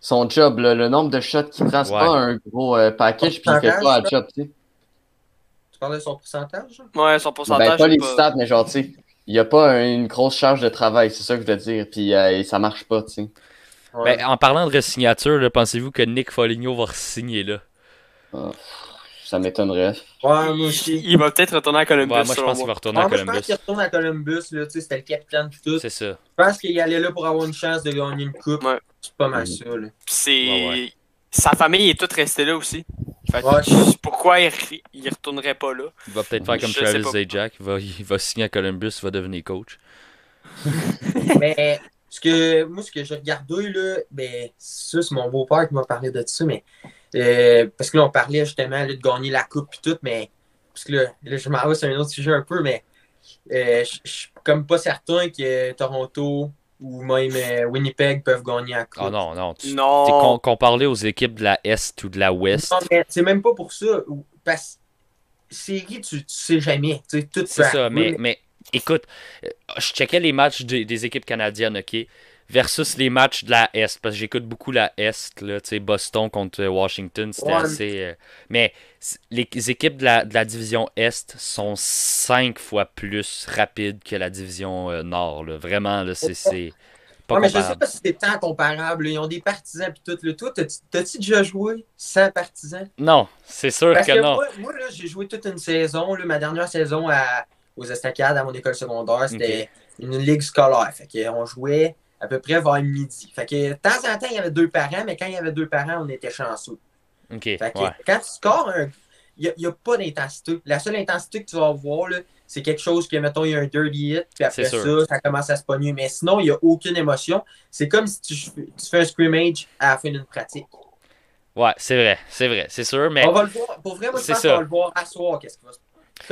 son job, là, le nombre de shots qu'il prend, c'est Ouais. pas un gros euh, package, puis il fait pas la job, tu sais. Tu parles de son pourcentage? Ouais, son pourcentage. Ben, pas les stats, mais genre, tu sais, il y a pas un- une grosse charge de travail, c'est ça que je veux dire, puis euh, ça marche pas, tu sais. Ouais. Ben, en parlant de re-signature, pensez-vous que Nick Foligno va re-signer là? Ça m'étonnerait. ouais, moi aussi. Il va peut-être retourner à Columbus. Ouais, moi, je pense qu'il va retourner Ouais, à moi, je pense Columbus. qu'il retourne à Columbus, là, tu sais, c'était le capitaine pis tout. C'est ça. Je pense qu'il allait là pour avoir une chance de gagner une coupe. Ouais. C'est pas mal ça, là. Puis c'est. Ouais, ouais. Sa famille est toute restée là aussi. Fait que Ouais. pourquoi il, re- il retournerait pas là? Il va peut-être faire comme Je Travis. Zajac. Il va, il va signer à Columbus, il va devenir coach. mais ce que, moi, ce que j'ai regardé, là, ben, ça, c'est mon beau-père qui m'a parlé de ça, mais. euh, parce que là, on parlait justement là, de gagner la coupe et tout, mais. Parce que là, là, je m'en vais sur un autre sujet un peu, mais. euh, je je suis comme pas certain que Toronto ou même euh, Winnipeg peuvent gagner coupe. Ah non, non. Tu, Non. t'es con- comparé aux équipes de la Est ou de la Ouest. Non, mais c'est même pas pour ça. Parce que série, tu, tu sais jamais. Tu sais, tout C'est ça, mais, mais écoute, euh, je checkais les matchs des, des équipes canadiennes, ok? Versus les matchs de la Est, parce que j'écoute beaucoup la Est, là, tu sais, Boston contre Washington, c'était Ouais. assez. euh, mais les équipes de la, de la division Est sont cinq fois plus rapides que la division euh, Nord, là. Vraiment, là, c'est- pas Ouais, mais je sais pas si c'est tant comparable. Ils ont des partisans puis tout. Là. Toi, t'as-tu déjà joué sans partisans? Non, c'est sûr Parce que, que non. moi, moi, là, j'ai joué toute une saison. Là, ma dernière saison à, aux Estacades, à mon école secondaire, c'était une ligue scolaire. Fait on jouait à peu près vers midi. Fait que de temps en temps, il y avait deux parents, mais quand il y avait deux parents, on était chanceux. Ok, Fait que ouais. quand tu scores, un- il n'y a, pas d'intensité. La seule intensité que tu vas avoir, c'est quelque chose que, mettons, il y a un dirty hit, puis après ça, ça commence à se pogner. Mais sinon, il n'y a aucune émotion. C'est comme si tu, tu fais un scrimmage à la fin d'une pratique. Ouais, c'est vrai, c'est vrai, c'est sûr, mais. On va le voir. Pour vrai, moi, je pense qu'on va le voir à soir. Qu'est-ce qui va se Comment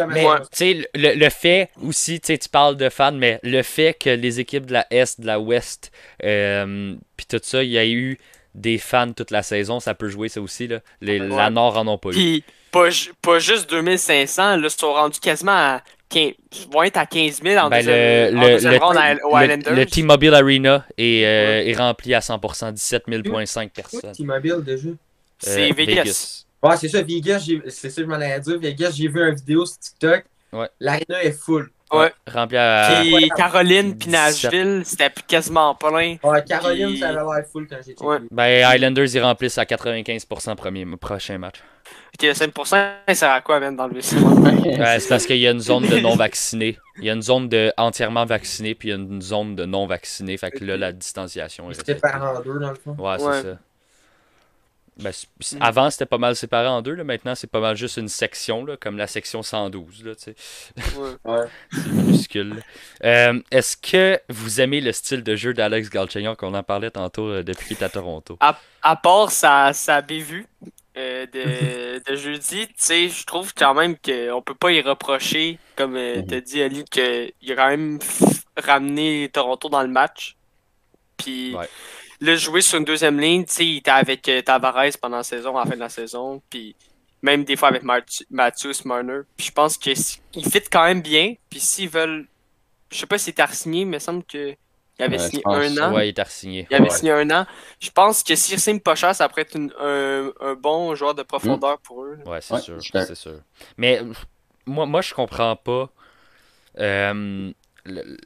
Mais sais, le, le fait aussi, tu parles de fans, mais le fait que les équipes de la Est, de la Ouest, euh, puis tout ça, il y a eu des fans toute la saison, ça peut jouer ça aussi. Là. Les, Ouais. La Nord en ont pas eu. Puis pas, pas juste 2500, là, ils sont rendus quasiment à 15, ils vont être à 15 000 en Ben, deuxième, le, en le, deuxième le- ronde à- aux le- Islanders. le T-Mobile Arena est, euh, est rempli à 100%, 17 000.5 personnes. T-Mobile déjà? C'est Euh, Vegas. Ouais, c'est ça, Vegas, j'ai- c'est ça que je m'en allais dire. Vegas, j'ai vu une vidéo sur TikTok. Ouais. L'arena est full. Ouais. Rempli à. Puis Ouais. Caroline puis 17. Nashville, c'était quasiment plein. Ouais, Caroline, Puis- ça avait l'air full quand checké. Ouais. Ben, Islanders, ils remplissent à 95% premier, prochain match. Ok, 5%, ça sert à quoi, même, dans le Ouais, c'est parce qu'il y a une zone de non-vaccinés. Il y a une zone de entièrement vaccinés, puis il y a une zone de non-vaccinés. Fait que là, la distanciation est C'était par en deux, dans le fond. Ouais, c'est Ouais. ça. Ben, Mm. Avant, c'était pas mal séparé en deux. Là. Maintenant, c'est pas mal juste une section, là, comme la section 112. Là, tu sais. Ouais. c'est minuscule. Euh, Est-ce que vous aimez le style de jeu d'Alex Galchenyuk? Qu'on en parlait tantôt euh, depuis qu'il est à Toronto? À part sa, sa bévue euh, de, de jeudi, tu sais, je trouve quand même qu'on peut pas y reprocher, comme euh, Mhm. t'as dit, Ali, qu'il a quand même ramené Toronto dans le match. Puis Ouais. Là, jouer sur une deuxième ligne, tu sais, il était avec euh, Tavares pendant la saison, à la fin de la saison, puis même des fois avec Matthew- Matthews Marner. Puis je pense qu'il fit quand même bien. Puis s'ils veulent, je sais pas s'il était signé, mais il me semble qu'il avait Ouais, signé pense, un an. Ouais, il est re-signé. Il avait Ouais. signé un an. Je pense que s'il signe pas cher, ça pourrait être une- un, un bon joueur de profondeur pour eux. Ouais, c'est Ouais, sûr, c'est sûr. Mais moi, moi, je comprends pas. euh, le-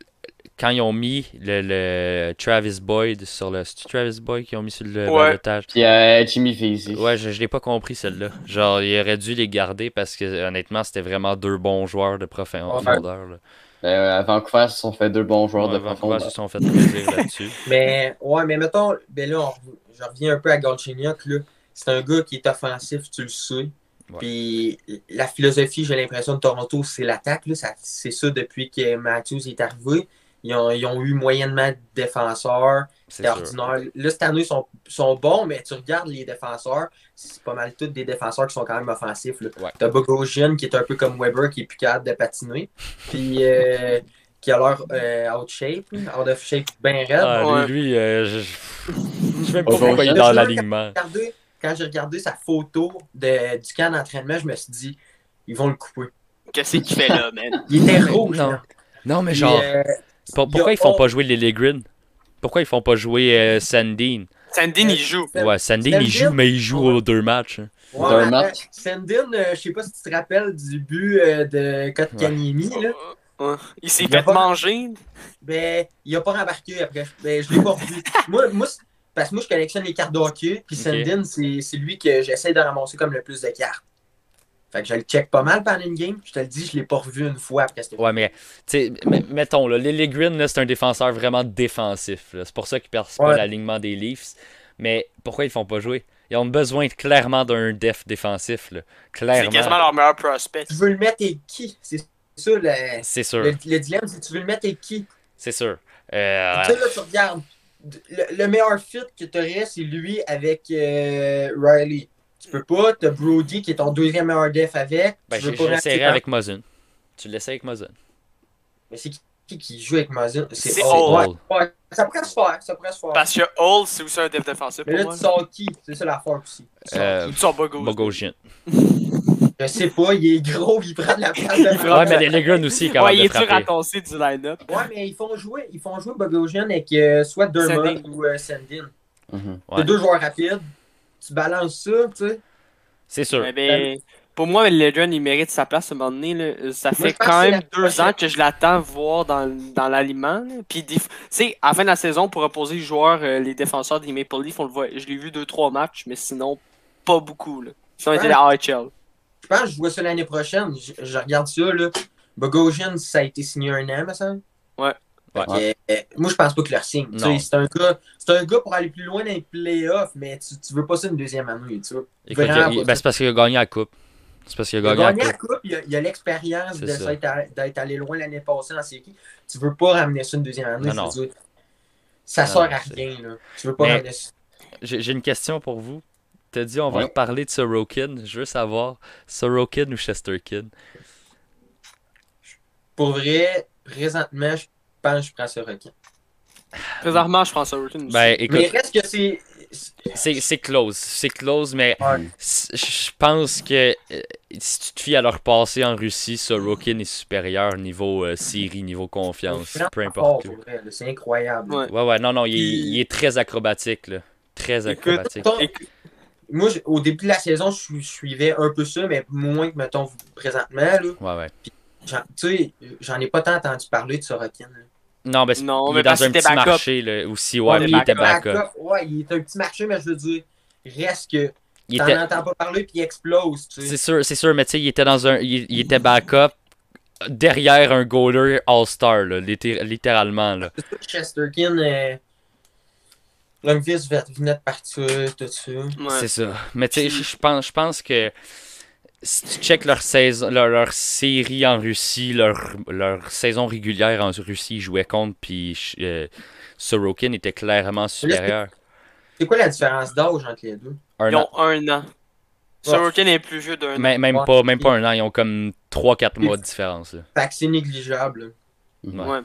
quand ils ont mis le, le Travis Boyd sur le. C'est Travis Boyd qui ont mis sur le Ouais. balotage? Puis euh, Jimmy Vesey. Ouais, je, je l'ai pas compris celle-là. Genre, il aurait dû les garder parce que honnêtement, c'était vraiment deux bons joueurs de profondeur. là. Euh, à Vancouver, ils se sont fait deux bons joueurs Ouais, de Vancouver profondeur. se sont fait plaisir là-dessus. Mais, ouais, mais mettons, ben là, on- je reviens un peu à Galchenyuk, là. C'est un gars qui est offensif, tu le sais. Ouais. Puis la philosophie, j'ai l'impression, de Toronto, c'est l'attaque. là. Ça- C'est ça depuis que Matthews est arrivé. Ils ont, ils ont eu moyennement de défenseurs. C'est sûr. ordinaire. Là, cette année, ils sont, sont bons, mais tu regardes les défenseurs, c'est pas mal tous des défenseurs qui sont quand même offensifs. là. Ouais. T'as Bogosian qui est un peu comme Weber, qui est plus capable de patiner. Puis euh, qui a l'air euh, out shape, out of shape bien raide. Ah, lui, Ouais. lui, euh, je- sais même pas Bogosian. pourquoi il est dans l'alignement. quand j'ai regardé sa photo de, du camp d'entraînement, je me suis dit, ils vont le couper. Qu'est-ce qu'il fait là, man? Il était rouge. Non. là. Non, mais Puis, genre, euh, pourquoi ils font pas- jouer Lily Green? Pourquoi ils font pas jouer euh, Sandine? Sandin, il joue. Sand- Ouais, Sandine, il Sandine? joue, mais il joue Ouais. aux deux matchs. hein. ouais, mais match. attends, Sandin, euh, je sais pas si tu te rappelles du but euh, de Kotkaniemi, là. Ouais. Il s'est fait pas- manger. Ben, il a pas rembarqué après. Ben, je l'ai pas revu. moi, moi, parce que moi, je collectionne les cartes de hockey, puis. Sandin, c'est c'est lui que j'essaie de ramasser comme le plus de cartes. Fait que je le check pas mal pendant une game. Je te le dis, je l'ai pas revu une fois après cette Ouais, mais, tu sais, m- mettons, là, Lily Green, là, c'est un défenseur vraiment défensif. C'est pour ça qu'il perce pas Ouais. l'alignement des Leafs. Mais pourquoi ils font pas jouer? Ils ont besoin clairement d'un def défensif. là. C'est quasiment Clairement. leur meilleur prospect. Tu veux le mettre et qui? C'est ça le, C'est sûr. le, le dilemme, c'est tu veux le mettre et qui? C'est sûr. Euh, Tu sais, là, tu regardes. Le, le meilleur fit que tu aurais, c'est lui avec euh, Riley. Tu peux pas, t'as Brody qui est ton deuxième meilleur def avec. ben, tu veux je pas avec Mozun. Tu l'essaies avec Mozun. Mais c'est qui, qui qui joue avec Mazin C'est Hall. Ouais, ouais, ça pourrait se faire, ça pourrait se faire. Parce que Hall, c'est aussi un def défensif Mais pour là, moi. tu sors qui? C'est ça la force aussi. Tu sors Euh, sors. Bogosian. Je sais pas, il est gros, il prend de la place de Ouais, mais Lily Green aussi, est capable Ouais, il est dur à tasser du line-up? Ouais, mais ils font jouer, ils font jouer Bogosian avec euh, soit Sandin. ou euh, Sandin. Ouais. C'est deux joueurs rapides. Tu balances ça, tu sais. C'est sûr. Eh ben, pour moi, Legend, il mérite sa place à un moment donné. là. Ça Moi, fait quand même deux prochaine. ans que je l'attends voir dans, dans l'aliment. Puis, tu sais, à la fin de la saison, pour opposer les joueurs, euh, les défenseurs des Maple Leafs, on le voit. Je l'ai vu deux, trois matchs, mais sinon, pas beaucoup. Là. Sinon, il était la AHL. Je pense que je vois ça l'année prochaine. Je, je regarde ça, là. Bogosian, ça a été signé un an, me semble. Ouais. Que, euh, moi, je pense pas qu'il leur signe. C'est un, gars, un gars pour aller plus loin dans les playoffs, mais tu, tu veux pas ça une deuxième année. Tu ben, c'est parce qu'il a gagné la coupe. C'est parce qu'il a Il a gagné la gagné la coupe. coupe, il a, l'expérience d'être allé loin l'année passée en série. Tu veux pas ramener ça une deuxième année. Non, non. ça sert à rien. Là. Tu veux pas Mais- ramener ça. J'ai une question pour vous. T'as dit on va reparler de Sorokin. Je veux savoir Sorokin ou Chesterkin? Pour vrai, présentement, je pense que je prends ce requin. Présentement, je à Rotten. Ben écoute, Mais reste que c'est. c'est c'est close. C'est close, mais Ouais. je pense que euh, si tu te fies à leur passé en Russie, Sorokin est supérieur niveau euh, série, niveau confiance, peu importe. C'est incroyable. Ouais. Ouais, ouais, non, non, il est, Puis- il est très acrobatique, là. Très acrobatique. Écoute, Moi, au début de la saison, je, suivais un peu ça, mais moins que, mettons, présentement. Là. Ouais, ouais. J'en- Tu sais, j'en ai pas tant entendu parler de Sorokin. là. Non, mais c'est- Non, il mais est dans un petit marché, là, aussi. Ouais, il était backup. Ouais, il est un petit marché, mais je veux dire, reste que Il t'en était... entends pas parler puis il explose. Tu sais. C'est sûr, c'est sûr, mais tu sais, il était dans un. Il, il était backup derrière un goaler All-Star, littéralement, là. C'est sûr que Chesterkin, euh, Longvis venait de partir, tout ça. ouais. C'est ça. Mais tu sais, je pense, je pense que si tu checkes leur saison, leur, leur série en Russie, leur, leur saison régulière en Russie, ils jouaient contre, puis euh, Sorokin était clairement supérieur. C'est quoi la différence d'âge entre les deux? Un Ils an. ont un an. Sorokin est plus vieux d'un an. Même, pas, même pas un an, ils ont comme 3-4 mois de différence. là. Fait que c'est négligeable. Ouais. Ouais.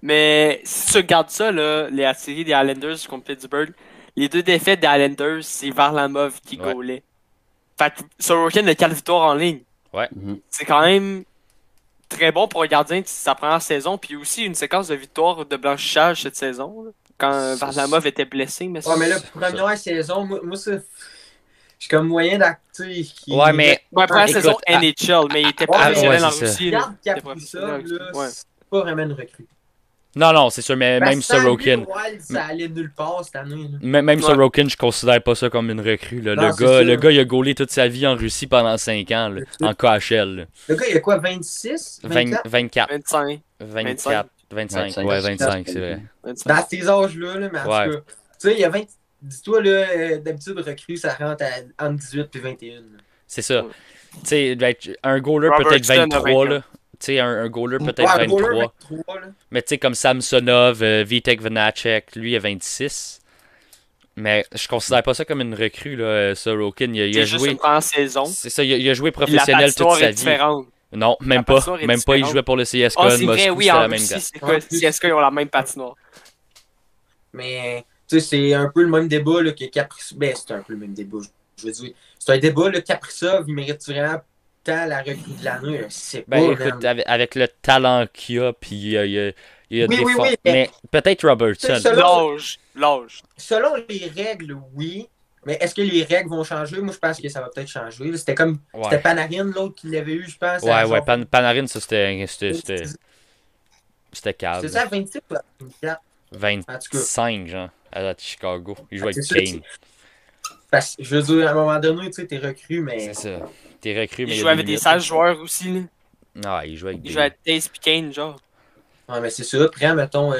Mais si tu regardes ça, là, les séries des Islanders contre Pittsburgh, les deux défaites des Islanders, c'est Varlamov qui Ouais. gaulait. Fait que Sorokin a 4 victoires en ligne. Mhm. C'est quand même très bon pour un gardien de sa première saison, puis aussi une séquence de victoires de blanchissage cette saison. là, quand Ça, Varlamov était blessé. Mais Ouais, mais là, C'est première saison, moi, moi ça. Je suis comme moyen d'acter. qui- Ouais, mais Ouais, première saison ah- NHL, mais il était professionnel ouais, en c'est ça. Russie. Regarde là, ouais. c'est pas vraiment une recrue. Non, non, c'est sûr, mais Parce même Sorokin. Wild, ça allait nulle part cette année. là. Même, même Ouais. Sorokin, je considère pas ça comme une recrue. Là. Non, le, gars, ça. le gars, il a gaulé toute sa vie en Russie pendant 5 ans, là, en KHL. là. Le gars, il a quoi, 26? 20 24? 24, 25. 24, 25, 25, ouais, 25, 25, c'est vrai. 25. Dans ces âges-là, là, mais en Ouais. tout cas. Tu sais, il y a 20. Dis-toi, là, euh, d'habitude, recrue, ça rentre à, entre 18 et 21. là. C'est ça. Ouais. Tu sais, ben, un goaler peut-être a 23, 21. là. Tu sais, un, un goaler peut-être Ouais, un goaler, 23. 23, là. Mais tu sais, comme Samsonov, euh, Vitek Vanacek, lui, il a 26. Mais je considère pas ça comme une recrue, là, euh, Sorokin. Il a, il a C'est juste joué. saison. C'est ça, il a, il a joué professionnel toute sa est vie. différente. Non, même La pas. Même pas, il jouait pour le CSKA Ah, de c'est Moscou, vrai, oui, la même date. CSK, ils ont la même patinoire. Mais sais, c'est un peu le même débat là, que Capricov. Ben, c'est un peu le même débat, je- je veux dire. C'est un débat, là, Capricov, il mérite vraiment la recrue de l'année? C'est pas, Ben écoute, avec, avec le talent qu'il y a, puis il y a, il y a- il y a Oui, des oui, oui, mais, mais- peut-être Robertson. L'âge. L'âge. Selon les règles, oui. Mais est-ce que les règles vont changer? Moi, je pense que ça va peut-être changer. C'était comme. C'était Panarin, l'autre, qui l'avait eu, je pense. ouais, ouais Pan- Panarin, ça c'était c'était- c'était- c'était ça, 26 ou à 24? En tout cas. 25, genre, à la Chicago. Il jouait Ah, avec Kane. Parce que, je veux dire, à un moment donné, tu sais, t'es recru, mais. C'est ça. T'es recru, mais Il il jouait avec des sages joueurs aussi. Là. Ah, il jouait avec Il des. jouait avec Taze pis Kane, genre. Ouais, mais c'est ça. Prends, mettons, euh,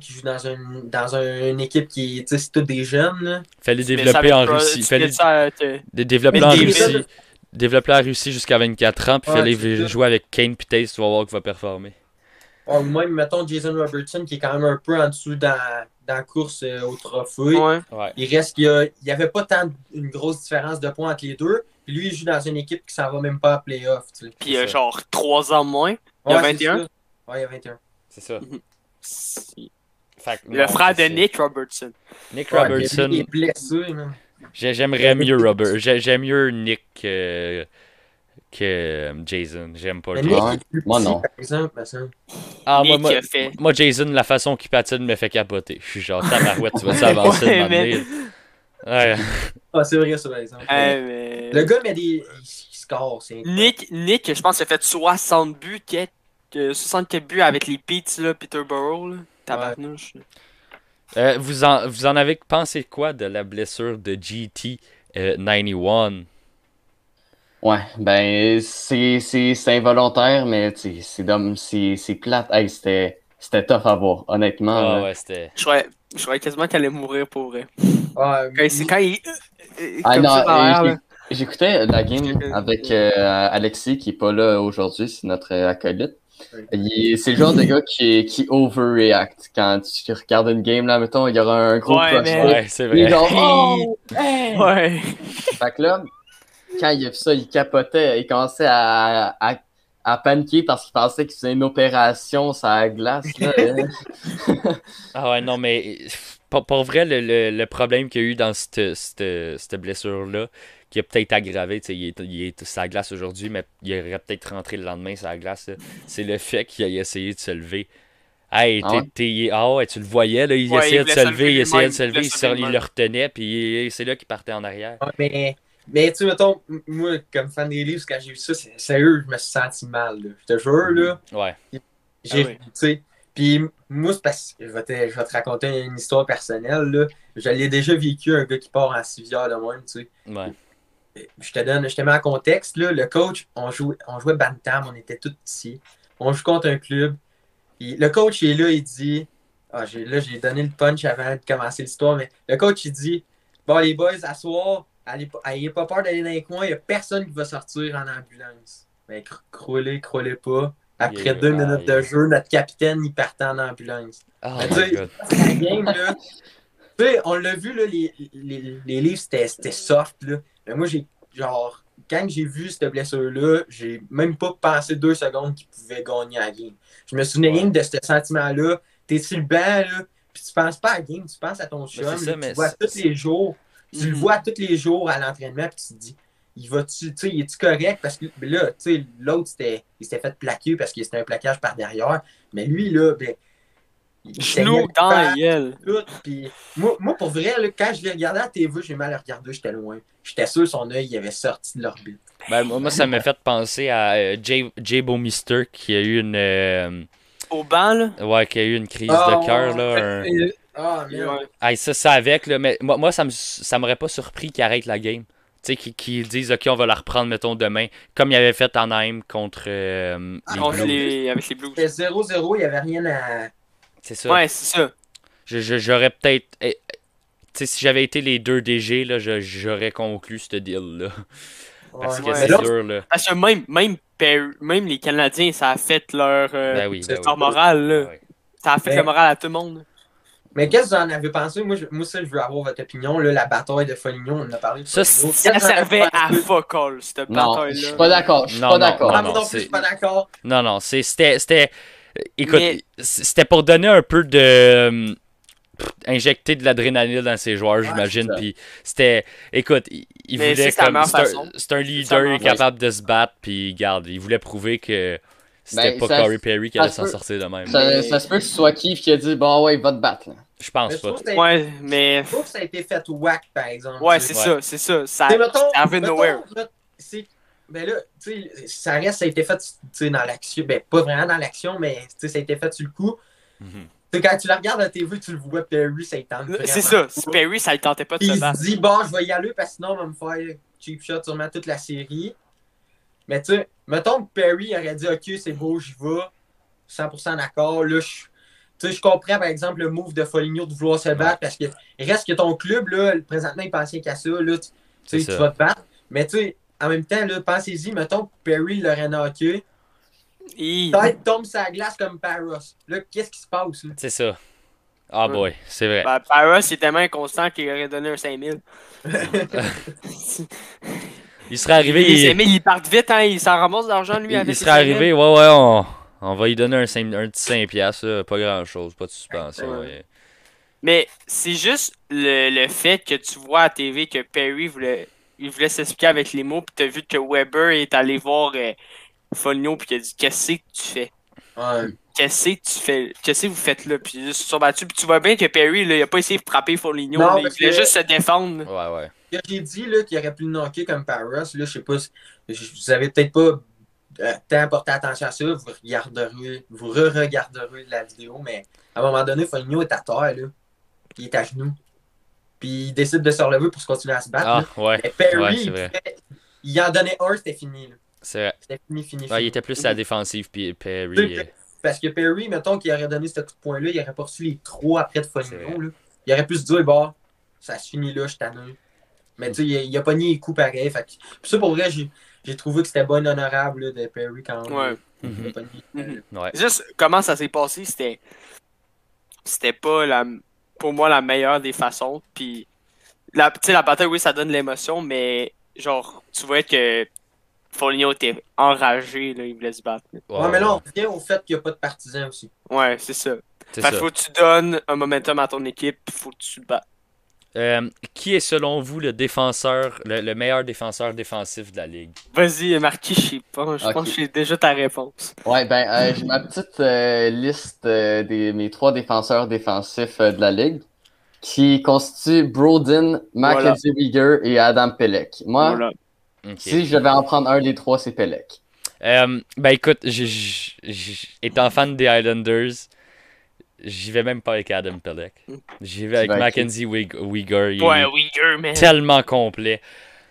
qui joue dans, un, dans un- une équipe qui. Tu sais, c'est tous des jeunes, là. Fallait développer en Russie. Fallait euh, dé- développer en Russie. Développer en Russie jusqu'à 24 ans, puis Ouais, fallait jouer avec Kane puis Taze, tu vas voir qu'il va performer. Ou même, mettons, Jason Robertson qui est quand même un peu en dessous dans, dans la course euh, au trophée. Ouais. Ouais. Il reste qu'il y, a- il y avait pas tant une grosse différence de points entre les deux. Puis lui, il joue dans une équipe qui s'en va même pas à playoff. Tu sais. C'est euh, ça. genre 3 ans de moins. Il y a Ouais, c'est 21? ça. Ouais, il y a 21. C'est ça. Fait que Le non, frère de. Nick Robertson. Nick Ouais, Robertson. Il est blessé, J'aimerais mieux Robert. j'ai- J'aime mieux Nick que, que euh, Jason. J'aime pas Mais Jason. Moi, non. par exemple. ça. Ah, moi, moi, fait. moi, Jason, la façon qu'il patine me fait capoter. Je suis genre, tabarouette, tu vas s'avancer Ouais, de. Ouais. Ah, c'est vrai, ça, par exemple. Mais- Le gars met des. Il score. Nick, Nick, je pense qu'il a fait 60 buts, quête- euh, 64 buts avec les Peets, là, Peterborough, là. Tabarnouche. Euh, vous, en, vous en avez pensé quoi de la blessure de GT euh, 91 Ouais, ben, c'est c'est- c'est involontaire, mais c'est domm- c'est c'est plate. Hey, c'était c'était tough à voir, honnêtement. Ah ouais, c'était. Je croyais, je croyais quasiment qu'elle allait mourir pour vrai. Quand, c'est quand il. euh, Ah non, euh, j'écoutais la game avec euh, Alexis, qui est pas là aujourd'hui, c'est notre euh, acolyte. C'est le genre de gars qui, qui overreact. Quand tu regardes une game, là, mettons, il y aura un gros Ouais, mais- Ouais, c'est vrai. genre, oh! hey! Ouais. Fait que là, quand il a vu ça, il capotait, il commençait à, à, à paniquer parce qu'il pensait qu'il faisait une opération sur la glace. Là. Ah ouais, non, mais pour, pour vrai, le, le, le problème qu'il y a eu dans cette, cette, cette blessure-là, qui a peut-être aggravé, tu sais, il est, il est sur la glace aujourd'hui, mais il aurait peut-être rentré le lendemain sur la glace, c'est le fait qu'il ait essayé de se lever. Hey, Ah t'es- ouais? t'es- ah ouais, tu le voyais, là, il Ouais, essayait il de se lever, il essayait de se lever, il le retenait, puis c'est là qu'il partait en arrière. Ouais, mais, mais tu sais, mettons, moi, comme fan des livres, quand j'ai vu ça, c'est sérieux, je me suis senti mal. Là. Je te jure, là. Ouais. J'ai, Ah oui. tu sais, puis moi, c'est parce que je vais, te, je vais te raconter une histoire personnelle, là. Je l'ai déjà vécu, un gars qui part en civière de même, tu sais. Ouais. Je te donne, je te mets en contexte, là. Le coach, on jouait, on jouait Bantam, on était tous ici. On joue contre un club. Puis le coach il est là, il dit. Ah, j'ai, là, j'ai donné le punch avant de commencer l'histoire, mais le coach, il dit Bon, les boys, à soir, ayez pas peur d'aller dans les coins, il n'y a personne qui va sortir en ambulance. Mais cr- croulez, croulez pas. Après Yeah, deux minutes de jeu, notre capitaine, il partait en ambulance. Oh Mais my tu sais, god. la game, là. Tu sais, on l'a vu, là, les, les, les livres, c'était c'était soft, là. Mais moi, j'ai, genre, quand j'ai vu cette blessure-là, j'ai même pas pensé deux secondes qu'il pouvait gagner la game. Je me souvenais Ouais. rien de ce sentiment-là. T'es sur le banc, là, puis tu penses pas à la game, tu penses à ton chum. ça, tu vois tous les jours. Tu le Mhm. vois tous les jours à l'entraînement, puis tu te dis, il va-tu, tu sais, il est-tu correct? Parce que ben là, tu sais, l'autre, c'était, il s'était fait plaquer parce que c'était un plaquage par derrière. Mais lui, là, ben. Genou dans gueule. tout, puis moi, moi, pour vrai, là, quand je l'ai regardé à la TV, j'ai mal regardé, j'étais loin. J'étais sûr son œil il avait sorti de l'orbite. Ben, moi, moi, ça m'a fait penser à euh, Jay, Jay Beaumister qui a eu une. euh, Au banc, là? ouais, qui a eu une crise Ah, de cœur, là. un-. Ah, merde. Ouais. Hey, ça, ça avec, là, mais moi, moi ça me ça m'aurait pas surpris qu'ils arrêtent la game. Tu sais, qu'ils qu'ils disent, OK, on va la reprendre, mettons, demain, comme ils avaient fait en Anaheim contre euh, les Contre Blues. les... Avec les Blues. C'était 0-0, il n'y avait rien à. C'est ça. Ouais, c'est ça. Je- je- J'aurais peut-être. eh, Tu sais, si j'avais été les deux DG, là, je- j'aurais conclu ce deal-là. Parce que Ouais. c'est Mais là. Parce que même, même, même les Canadiens, ça a fait leur, euh, Ben oui, ben c'est oui. leur morale, là. Ben oui. Ça a fait Mais- le moral à tout le monde. Mais qu'est-ce que vous en avez pensé? Moi, je, moi ça, je veux avoir votre opinion. Là, la bataille de Foligno, on en a parlé. de Ça. Ça servait à fuck all, cette non, je bataille-là. suis pas d'accord. Je suis Non, pas non, d'accord. Non, non je suis pas d'accord. Non, non, c'est- c'était. c'était- Écoute, Mais- c'était pour donner un peu de. pff, injecter de l'adrénaline dans ses joueurs, j'imagine. Puis c'était. Écoute, il, il voulait comme. C'est un, leader meilleure capable de se battre, puis garde, il voulait prouver que c'était Ben, pas ça- Corey Perry qui allait se s'en sortir de même. Ça, Mais- ça se peut que ce soit Keith qui a dit Bon, ouais, va te battre. là. Je pense Mais je pas. Ouais, mais. je trouve que ça a été fait whack, par exemple. Ouais, c'est ça, c'est ça. Ça sais, mettons, c'est nowhere. Ben là, tu sais, ça reste, ça a été fait tu sais, dans l'action. Ben, pas vraiment dans l'action, mais tu sais, ça a été fait sur le coup. Mhm. Quand tu la regardes à la TV, tu le vois, Perry, ça il tente. C'est ça. Si. Perry, ça ne tentait pas de il se dit, bon, je vais y aller parce que sinon, on va me faire cheap shot sûrement toute la série. Mais tu sais, mettons que Perry aurait dit, ok, c'est beau, j'y vais. 100% d'accord. Là, je. Tu sais, je comprends par exemple le move de Foligno de vouloir se battre parce que reste que ton club, là, présentement, il pensait qu'à ça. Là, tu, tu sais, C'est tu ça. vas te battre. Mais tu sais, en même temps, là, pensez-y, mettons que Perry l'aurait knocké. Hi. Peut-être tombe sa glace comme Paros. Là, qu'est-ce qui se passe? Là? C'est ça. Ah boy, c'est vrai. Ben, Paris, c'est tellement inconstant qu'il aurait donné un 5000. Il serait arrivé. Les il- 5000, ils partent vite, hein. Il s'en ramasse d'argent, lui, Il, avec il les serait 5000. arrivé, ouais, ouais, on, on va lui donner un, cinq- un petit 5$, piastres, pas grand chose, pas de suspension. Ouais. Mais c'est juste le, le fait que tu vois à TV que Perry voulait, il voulait s'expliquer avec les mots, puis t'as vu que Weber est allé voir euh, Foligno, puis qu'il a dit Qu'est-ce que tu fais? Ouais. Qu'est-ce que tu fais? Qu'est-ce que vous faites là? Puis ils se sont battus, puis tu vois bien que Perry, là, il a pas essayé de frapper Foligno, Non, là, il voulait que- juste se défendre. Ouais, ouais. que j'ai dit là, qu'il aurait pu le knocker comme Paros, là, je sais pas, vous avez peut-être pas euh, tant porté attention à ça, vous regarderez, vous re-regarderez la vidéo, mais à un moment donné, Foligno est à terre, là. Il est à genoux. Puis il décide de se relever pour se continuer à se battre. Ah, ouais, Mais Perry, ouais, il, fait- il en donnait un, c'était fini. c'est vrai. C'était fini, fini, Ouais, fini. il était plus à la défensive, puis Perry. Euh, Parce que Perry, mettons qu'il aurait donné ce coup de poing-là, il aurait pas reçu les trois après de Foligno. là. Il aurait pu se dire, bah, ça se finit là, je t'annule. Mais tu sais, il, il a pogné les coups pareil. Fait que- Puis ça, pour vrai, j'ai j'ai trouvé que c'était bon honorable là, de Perry quand même. Ouais. Mhm, Mhm. ouais. Juste comment ça s'est passé, c'était. C'était pas la, pour moi la meilleure des façons. Puis, la, tu sais, la bataille, oui, ça donne l'émotion, mais genre, tu vois que Foligno était enragé, là, il voulait se battre. Ouais, mais là, on revient au fait qu'il n'y a pas de partisans aussi. Ouais, c'est ça. c'est Fait ça. que faut que tu donnes un momentum à ton équipe, puis faut que tu te battes. Euh, qui est selon vous le défenseur, le, le meilleur défenseur défensif de la ligue? Vas-y, Marquis, je sais pas. Je pense que j'ai déjà ta réponse. Ouais, ben, euh, j'ai ma petite euh, liste euh, des mes trois défenseurs défensifs euh, de la ligue qui constituent Brodin, Mackenzie Weegar et Adam Pelec. Moi, Voilà. Si je vais en prendre un des trois, c'est Pelec. Euh, ben écoute, j'ai- j'ai- j'ai- étant fan des Highlanders, j'y vais même pas avec Adam Pelec. J'y vais avec? Mackenzie Weig- Weegar. Il Ouais, est Uyghur, man. tellement complet.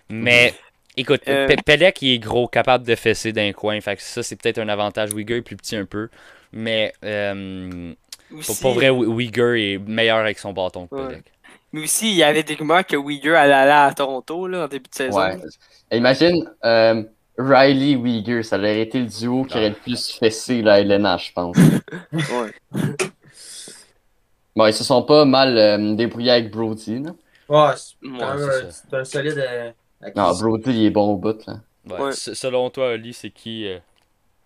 Mais écoute, Euh, il est gros, capable de fesser d'un coin. Fait que ça, c'est peut-être un avantage. Weegar est plus petit un peu. Mais euh, pour, Aussi, pour vrai, Weegar est meilleur avec son bâton que Ouais. Pelec. Mais aussi, il y avait des rumeurs que Uyghur allait aller à Toronto, là, en début de saison. Ouais. Imagine euh, Riley Weegar, ça aurait été le duo qui aurait le plus fessé la LNH, je pense. Ouais. Bon, ils se sont pas mal euh, débrouillés avec Brody. Là. Ouais, c'est Ouais, quand même un- ça. c'est un solide. euh, Non, acquisition. Brody, il est bon au bout. Là. Ouais. Ouais. S- Selon toi, Oli, c'est qui euh,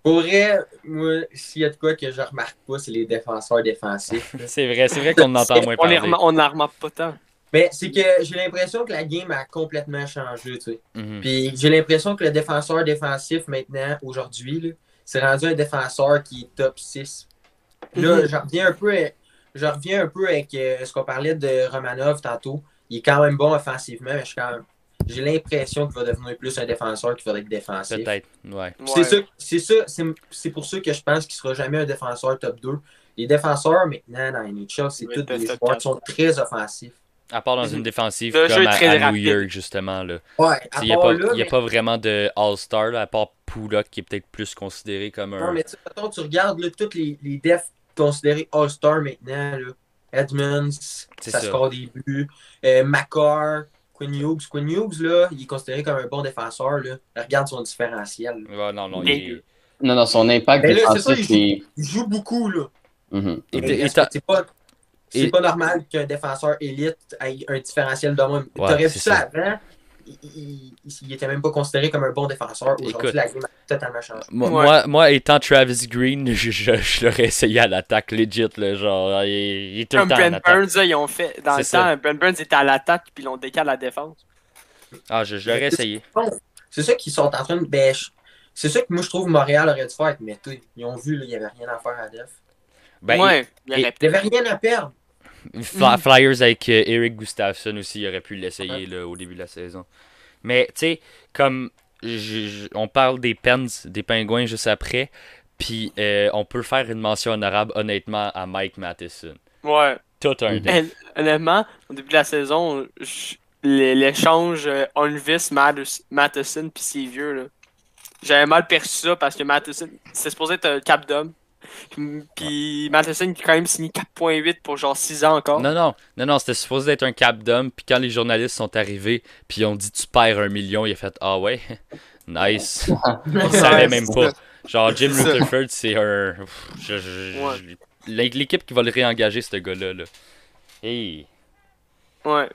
Pour vrai, moi, s'il y a de quoi que je remarque pas, c'est les défenseurs défensifs. C'est vrai, c'est vrai qu'on en entend moins On les parler. rema- on n'en remarque pas tant. Mais c'est que j'ai l'impression que la game a complètement changé, tu sais. Mhm. Puis j'ai l'impression que le défenseur défensif maintenant, aujourd'hui, là, c'est rendu un défenseur qui est top 6. Là, Mhm. je reviens un peu, à- je reviens un peu avec euh, ce qu'on parlait de Romanov tantôt. Il est quand même bon offensivement, mais je suis quand même- j'ai l'impression qu'il va devenir plus un défenseur qu'il va être défensif. Peut-être, ouais. C'est ça, c'est ça, c'est, c'est pour ça que je pense qu'il sera jamais un défenseur top 2. Les défenseurs maintenant dans NHL, c'est Oui, tous des joueurs qui sont très offensifs. À part dans une défensive Le comme est à, New. York, justement. Là. Ouais, Il n'y a, pas- y a pas vraiment de All-Star, à part Pulak, qui est peut-être plus considéré comme un. Non, mais tu mettons, tu regardes là, tous les, les defs considérés All-Star maintenant. Là. Edmonds, ça, ça. score des buts. Euh, Makar, Quinn Hughes. Quinn Hughes, là, il est considéré comme un bon défenseur. Là. Regarde son différentiel. Ouais, non, non, il est- Non, non, son impact là, ça, défensif, il c'est. Il joue beaucoup. Là. Mhm. est- que il C'est pas, et- pas normal qu'un défenseur élite ait un différentiel de même? Ouais, T'aurais vu ça. avant, il, il- était même pas considéré comme un bon défenseur. Aujourd'hui, la game a totalement changé. Moi, Ouais. moi, moi, étant Travis Green, je, je, je l'aurais essayé à l'attaque legit, là, genre, il, il est tout le Comme temps en Brent attaque. Burns, là, ils ont fait. Dans le ça. temps, Brent Burns était à l'attaque, puis ils l'ont décalé à la défense. Ah, je, je l'aurais essayé. C'est ça qu'ils sont en train de. Ben, je- c'est ça que moi je trouve Montréal aurait dû faire avec Mété. Ils ont vu, là, il n'y avait rien à faire à Def. Ben, ouais, Il n'y avait rien à perdre. Fly- Flyers avec euh, Eric Gustafsson aussi, il aurait pu l'essayer au début de la saison. Mais, tu sais, comme je- je- on parle des Pens, des Pingouins juste après, puis euh, on peut faire une mention honorable, honnêtement, à Mike Matheson. Ouais. Tout un dé. Hon- Honnêtement, au début de la saison, l'échange euh, Matheson, puis c'est vieux, là. J'avais mal perçu ça parce que Matheson, c'est supposé être un cap d'homme. Puis Matheson qui a quand même signé 4.8 pour genre 6 ans encore. Non, non, non, non, c'était supposé être un cap d'homme, puis quand les journalistes sont arrivés, puis ils ont dit tu perds un million, il a fait Ah ouais, nice. Il savait même pas. Genre, Jim. Rutherford, c'est un. Pff, je- je- je- Ouais. L'équipe qui va le réengager, ce gars-là. Là. Hey, Ouais.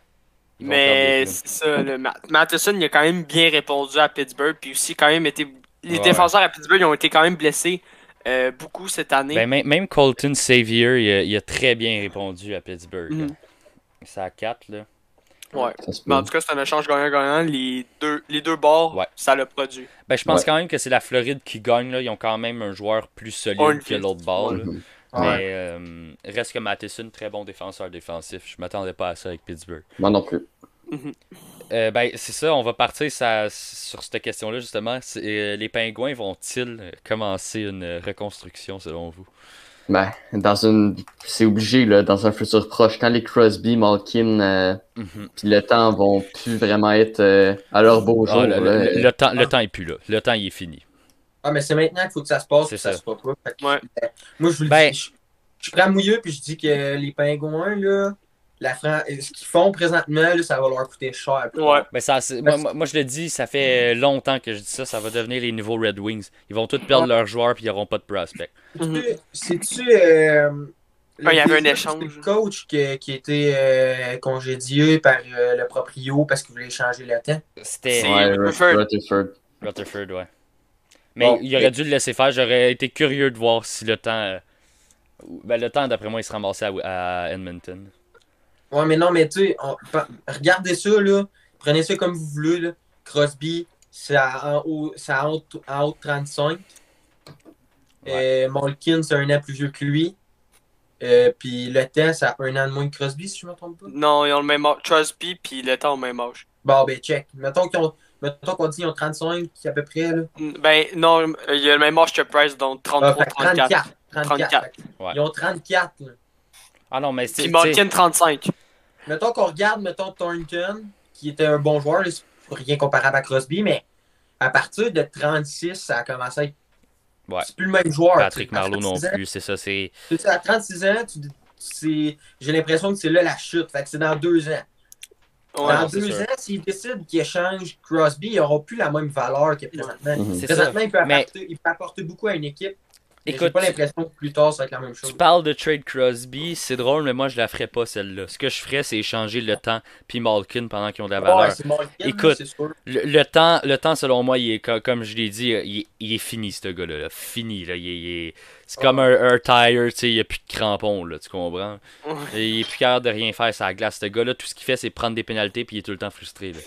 Mais c'est ça, le Ma- Matheson il a quand même bien répondu à Pittsburgh, puis aussi quand même été. Les Ouais. défenseurs à Pittsburgh ils ont été quand même blessés euh, beaucoup cette année. Ben, même, Colton Savior, il a, il a très bien répondu à Pittsburgh. Mhm. C'est à 4, là. Ouais. Mais en tout cas, c'est un échange gagnant-gagnant. Les deux, les deux bords, Ouais. ça l'a produit. Ben, je pense Ouais. quand même que c'est la Floride qui gagne. Là. Ils ont quand même un joueur plus solide que l'autre bord. Mais euh, reste que Matheson, très bon défenseur défensif. Je m'attendais pas à ça avec Pittsburgh. Moi non plus. Euh, ben, c'est ça, on va partir ça- sur cette question-là, justement. Euh, les Pingouins vont-ils commencer une reconstruction, selon vous? Ben, dans une. C'est obligé, là, dans un futur proche. Quand les Crosby, Malkin, euh, Mhm. puis le temps vont plus vraiment être euh, à leur beau jour. Ah, le, là. le- le temps, le temps est plus là. Le temps, il est fini. Ah, mais c'est maintenant qu'il faut que ça se passe, C'est puis ça. ça. se passe pas. Que, Ouais. euh, moi, je vous le Ben- dis, je, je prends mouilleux, puis je dis que les pingouins, là, la Fran- ce qu'ils font présentement, là, ça va leur coûter cher. Ouais. Mais ça, c'est- moi, je le dis, ça fait longtemps que je dis ça. Ça va devenir les nouveaux Red Wings. Ils vont tous perdre leurs joueurs puis ils n'auront pas de prospect. C'est-tu. euh, le Ah, il y avait un échange. c'est le coach qui, qui a été euh, congédié par euh, le proprio parce qu'il voulait changer le temps? C'était C'est- Ouais, Rutherford. Rutherford. Rutherford, ouais. Mais Bon, il aurait dû le laisser faire. J'aurais été curieux de voir si le temps. euh, Ben, le temps, d'après moi, il se ramassait à, à Edmonton. Ouais, mais non, mais tu sais, on- regardez ça, là. Prenez ça comme vous voulez, là. Crosby, c'est à- haut, c'est à haute, en haut de 35. Euh, Malkin, c'est un an plus vieux que lui. Euh, puis le temps, c'est à un an de moins que Crosby, si je me trompe pas. Non, ils ont le même âge. Crosby puis le temps au même âge. Bon, ben, check. Mettons ont. Qu'on dit qu'ils ont 35 à peu près, là. Ben, non, il a le même âge que Price, donc Ah, 33, fait que 34. 34. 34. 34. Fait que Ouais. Ils ont 34, là. Ah non, mais c'est. Puis tu sais, Malkin, 35. Mettons qu'on regarde, mettons, Thornton, qui était un bon joueur, rien comparable à Crosby, mais à partir de 36, ça a commencé à être. Ouais. C'est plus le même joueur. Patrick Marleau non 36 ans, plus, c'est ça. C'est. tu sais, à 36 ans, tu- c'est- j'ai l'impression que c'est là la chute. Fait que c'est dans deux ans. Ouais. dans deux sûr. ans, s'ils décident qu'ils échangent Crosby, ils n'auront plus la même valeur que présentement. C'est ça. Présentement, il peut, Mais- apporter, il peut apporter beaucoup à une équipe. Mais J'ai Écoute, pas l'impression que plus tard, ça va être la même chose. Tu parles de trade Crosby, c'est drôle, mais moi je la ferais pas celle-là. Ce que je ferais, c'est échanger le temps puis Malkin pendant qu'ils ont de la valeur. Ouais, Malkin, Écoute. Le, le temps, le temps, selon moi, il est, co- comme je l'ai dit, il est, il est fini, ce gars-là. là. Fini. Là. Il est- il est- c'est comme un, un tire, tu sais, il n'y a plus de crampons, là, tu comprends? Il est plus capable de rien faire sur la glace. Ce gars-là, tout ce qu'il fait, c'est prendre des pénalités puis il est tout le temps frustré. Là.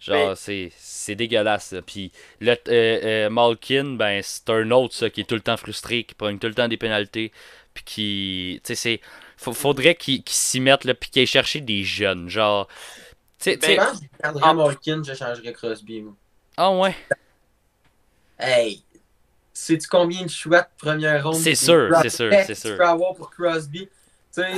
Genre, Mais- c'est, dégueulasse. là. Puis le, euh, euh, Malkin, ben, c'est un autre, ça, qui est tout le temps frustré, qui prend tout le temps des pénalités. Puis qui. Tu sais, faudrait qu'il, s'y mette, là, puis qu'il aille chercher des jeunes. Genre. Tu sais, Je garderais Ah. Malkin, je changerais Crosby. Ah ouais. Hey, sais-tu combien de de première ronde C'est sûr, c'est sûr, c'est sûr. Tu peux avoir pour Crosby? Tu sais,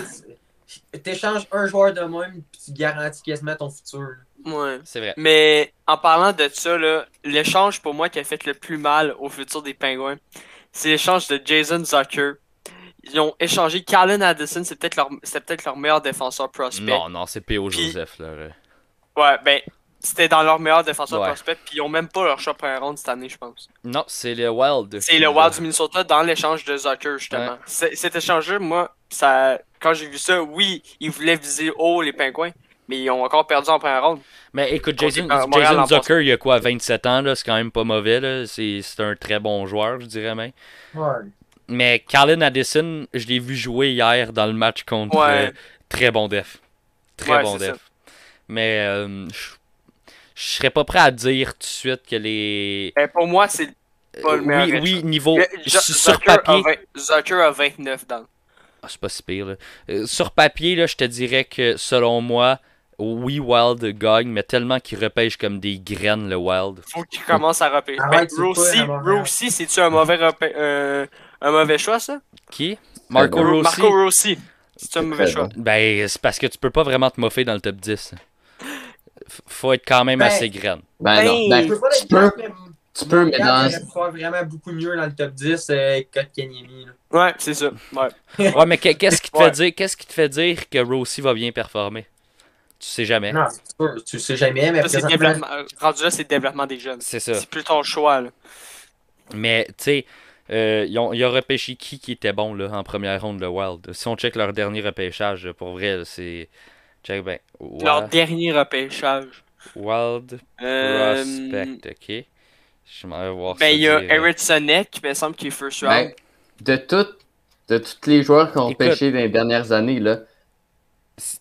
t'échanges un joueur de même, puis tu garantis quasiment ton futur. là. Ouais. C'est vrai. Mais en parlant de ça, là, l'échange pour moi qui a fait le plus mal au futur des Pingouins, c'est l'échange de Jason Zucker. Ils ont échangé Carlin Addison, c'est peut-être leur, c'est peut-être leur meilleur défenseur prospect. Non, non, c'est P.O. Joseph, là. ouais. Ouais, ben, c'était dans leur meilleur défenseur Ouais. prospect, puis ils ont même pas leur choix première ronde cette année, je pense. Non, c'est le Wild. C'est le Wild du Minnesota dans l'échange de Zucker, justement. Ouais. Cet échange-là, moi, ça, quand j'ai vu ça, oui, ils voulaient viser haut les Pingouins, Mais ils ont encore perdu en première ronde. Mais écoute, Jason, Jason Zucker, il a quoi, 27 ans, là, c'est quand même pas mauvais, là. C'est c'est un très bon joueur, je dirais même. Ouais. Mais Carlin Addison, je l'ai vu jouer hier dans le match contre Ouais. euh, très bon def. Très Ouais, bon def. Mais euh, je je serais pas prêt à dire tout de suite que les. Ben, pour moi, c'est. Pas le oui, meilleur oui, edge. niveau. Le- sur Zucker sur papier. a vingt- Zucker a 29 dans. Ah, c'est pas si pire, là. Euh, sur papier, là, je te dirais que selon moi, oui, Wild gagne, mais tellement qu'il repêche comme des graines, le Wild. Faut qu'il commence à repêcher. Arrête, Ben, Rossi, c'est-tu un mauvais repê- euh, un mauvais choix, ça? Qui? Marco Euh, Rossi. Marco Rossi. C'est un mauvais très choix. Ben, c'est parce que tu peux pas vraiment te moffer dans le top 10. F- Faut être quand même Ben, assez graine. Ben non, Ben, ben, Je peux pas tu être peux, mais tu peux, mais dans... vraiment beaucoup mieux dans le top 10 euh, que Kanyemi. Ouais, c'est ça. Ouais. Ouais, mais que- qu'est-ce qui te Ouais. fait dire qu'est-ce qui te fait dire que Rossi va bien performer? Tu sais jamais. Non, c'est sûr, tu sais jamais, mais Ça, développement- Rendu là, c'est le développement des jeunes. C'est ça. C'est plus ton choix, là. Mais tu sais, euh, ils ont, ils ont repêché qui qui était bon là, en première ronde de Wild. Si on check leur dernier repêchage, pour vrai, c'est. Check ben. Leur dernier repêchage. Wild Euh, Prospect, ok. Je m'en vais voir Ben, ça il y a euh, Erickson Neck, qui me semble qu'il est first round. Ben, de tout, de tous les joueurs qui ont Écoute. pêché dans les dernières années, là,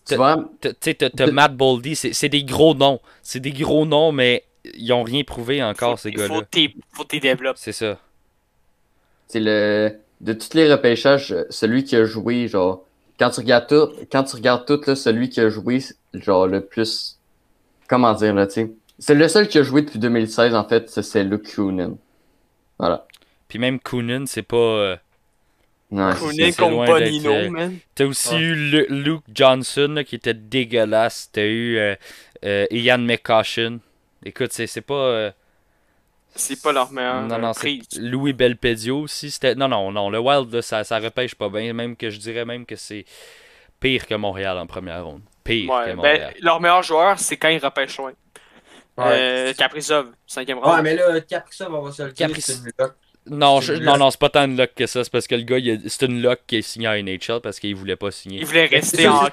tu vois, t'as- Tu sais, t'as t'as Matt Boldy, c'est c'est des gros noms. C'est des gros noms, mais ils ont rien prouvé encore, ces faut, faut gars-là. t'es- faut t'es développes. C'est ça. c'est le de tous les repêchages, celui qui a joué, genre, quand tu regardes tout, quand tu regardes tout, là, celui qui a joué, genre, le plus, comment dire, là, tu sais, c'est le seul qui a joué depuis 2016, en fait, c'est- c'est Luke Kunin. Voilà. Puis même Koonin, c'est pas. euh, Kounin c'est contre loin Bonino, euh, man. T'as aussi Ouais. eu Lu- Luke Johnson là, qui était dégueulasse. T'as eu euh, euh, Ian McCaution. Écoute, c'est c'est pas. euh, C'est pas leur meilleur non, non, c'est. Louis Belpedio aussi. C'était non, non, non. Le Wild, là, ça, ça repêche pas bien. Même que je dirais même que c'est pire que Montréal en première ronde. Pire que Ouais, Montréal. ben, leur meilleur joueur, c'est quand ils repêchent loin. Ouais. Euh, Kaprizov, cinquième Ouais, round. mais là, Kaprizov, on va se le dire, Capri- c'est une lock. non, je- une non, non, c'est pas tant une luck que ça. C'est parce que le gars, il a- c'est une luck qui est signé à NHL parce qu'il voulait pas signer. Il voulait rester en ça,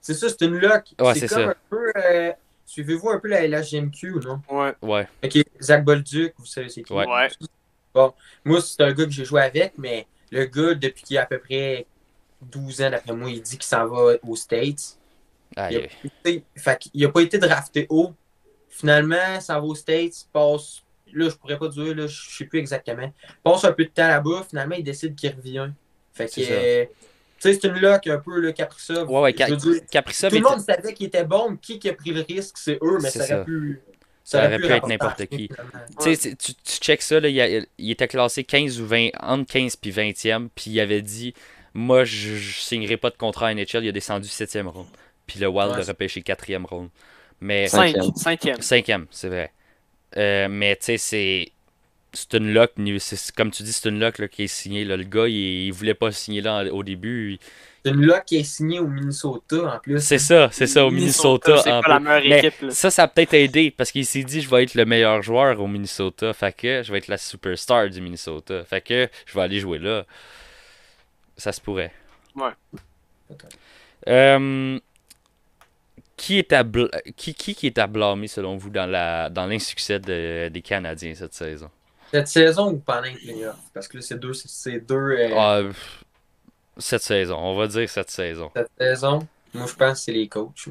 c'est ça. C'est une lock. Ouais, c'est ça. un peu. euh, Suivez-vous un peu la LHGMQ, non? Ouais. Ouais. Ok, Zach Bolduc, vous savez c'est qui? Ouais. Ouais. Moi, c'est un gars que j'ai joué avec, mais le gars, depuis qu'il a à peu près 12 ans, d'après moi, il dit qu'il s'en va aux States. Aïe, Il a, aïe. été- fait qu'il a pas été drafté haut. Finalement, ça va aux States, passe. Là, je pourrais pas dire, là, je sais plus exactement. Passe un peu de temps là-bas, finalement, il décide qu'il revient. Fait que. C'est ça. euh, tu sais, c'est une lock un peu, le Kaprizov. Ouais, ouais, veux dire, Kaprizov tout le était- monde savait qu'il était bon. Qui qui a pris le risque, c'est eux, mais ça aurait ça. pu. Ça aurait pu être n'importe qui. Tu tu, tu check ça, là, il, a- il était classé 15 ou 20, entre 15 puis 20e, puis il avait dit Moi, je, je signerai pas de contrat à NHL, il a descendu 7e ronde. Puis le Wild Ouais. a repêché 4e ronde. Mais Cinquième. cinquième. 5e, c'est vrai. Euh, mais tu sais, c'est. C'est une lock, comme tu dis, c'est une lock là, qui est signée. là. Le gars, il, il voulait pas signer là au début. il- C'est une lock qui est signée au Minnesota en plus. C'est ça, c'est ça, au Minnesota. C'est en pas la meilleure Mais équipe, là. Ça, ça a peut-être aidé parce qu'il s'est dit je vais être le meilleur joueur au Minnesota. Fait que je vais être la superstar du Minnesota. Fait que je vais aller jouer là. Ça se pourrait. Ouais. Euh, qui, est à bl- qui, qui, qui est à blâmer selon vous dans la dans l'insuccès de- des Canadiens cette saison? Cette saison ou pendant les playoffs? Parce que là, c'est deux. C'est deux euh, Ah, Cette saison, on va dire cette saison. Cette saison, moi, je pense que c'est les coachs.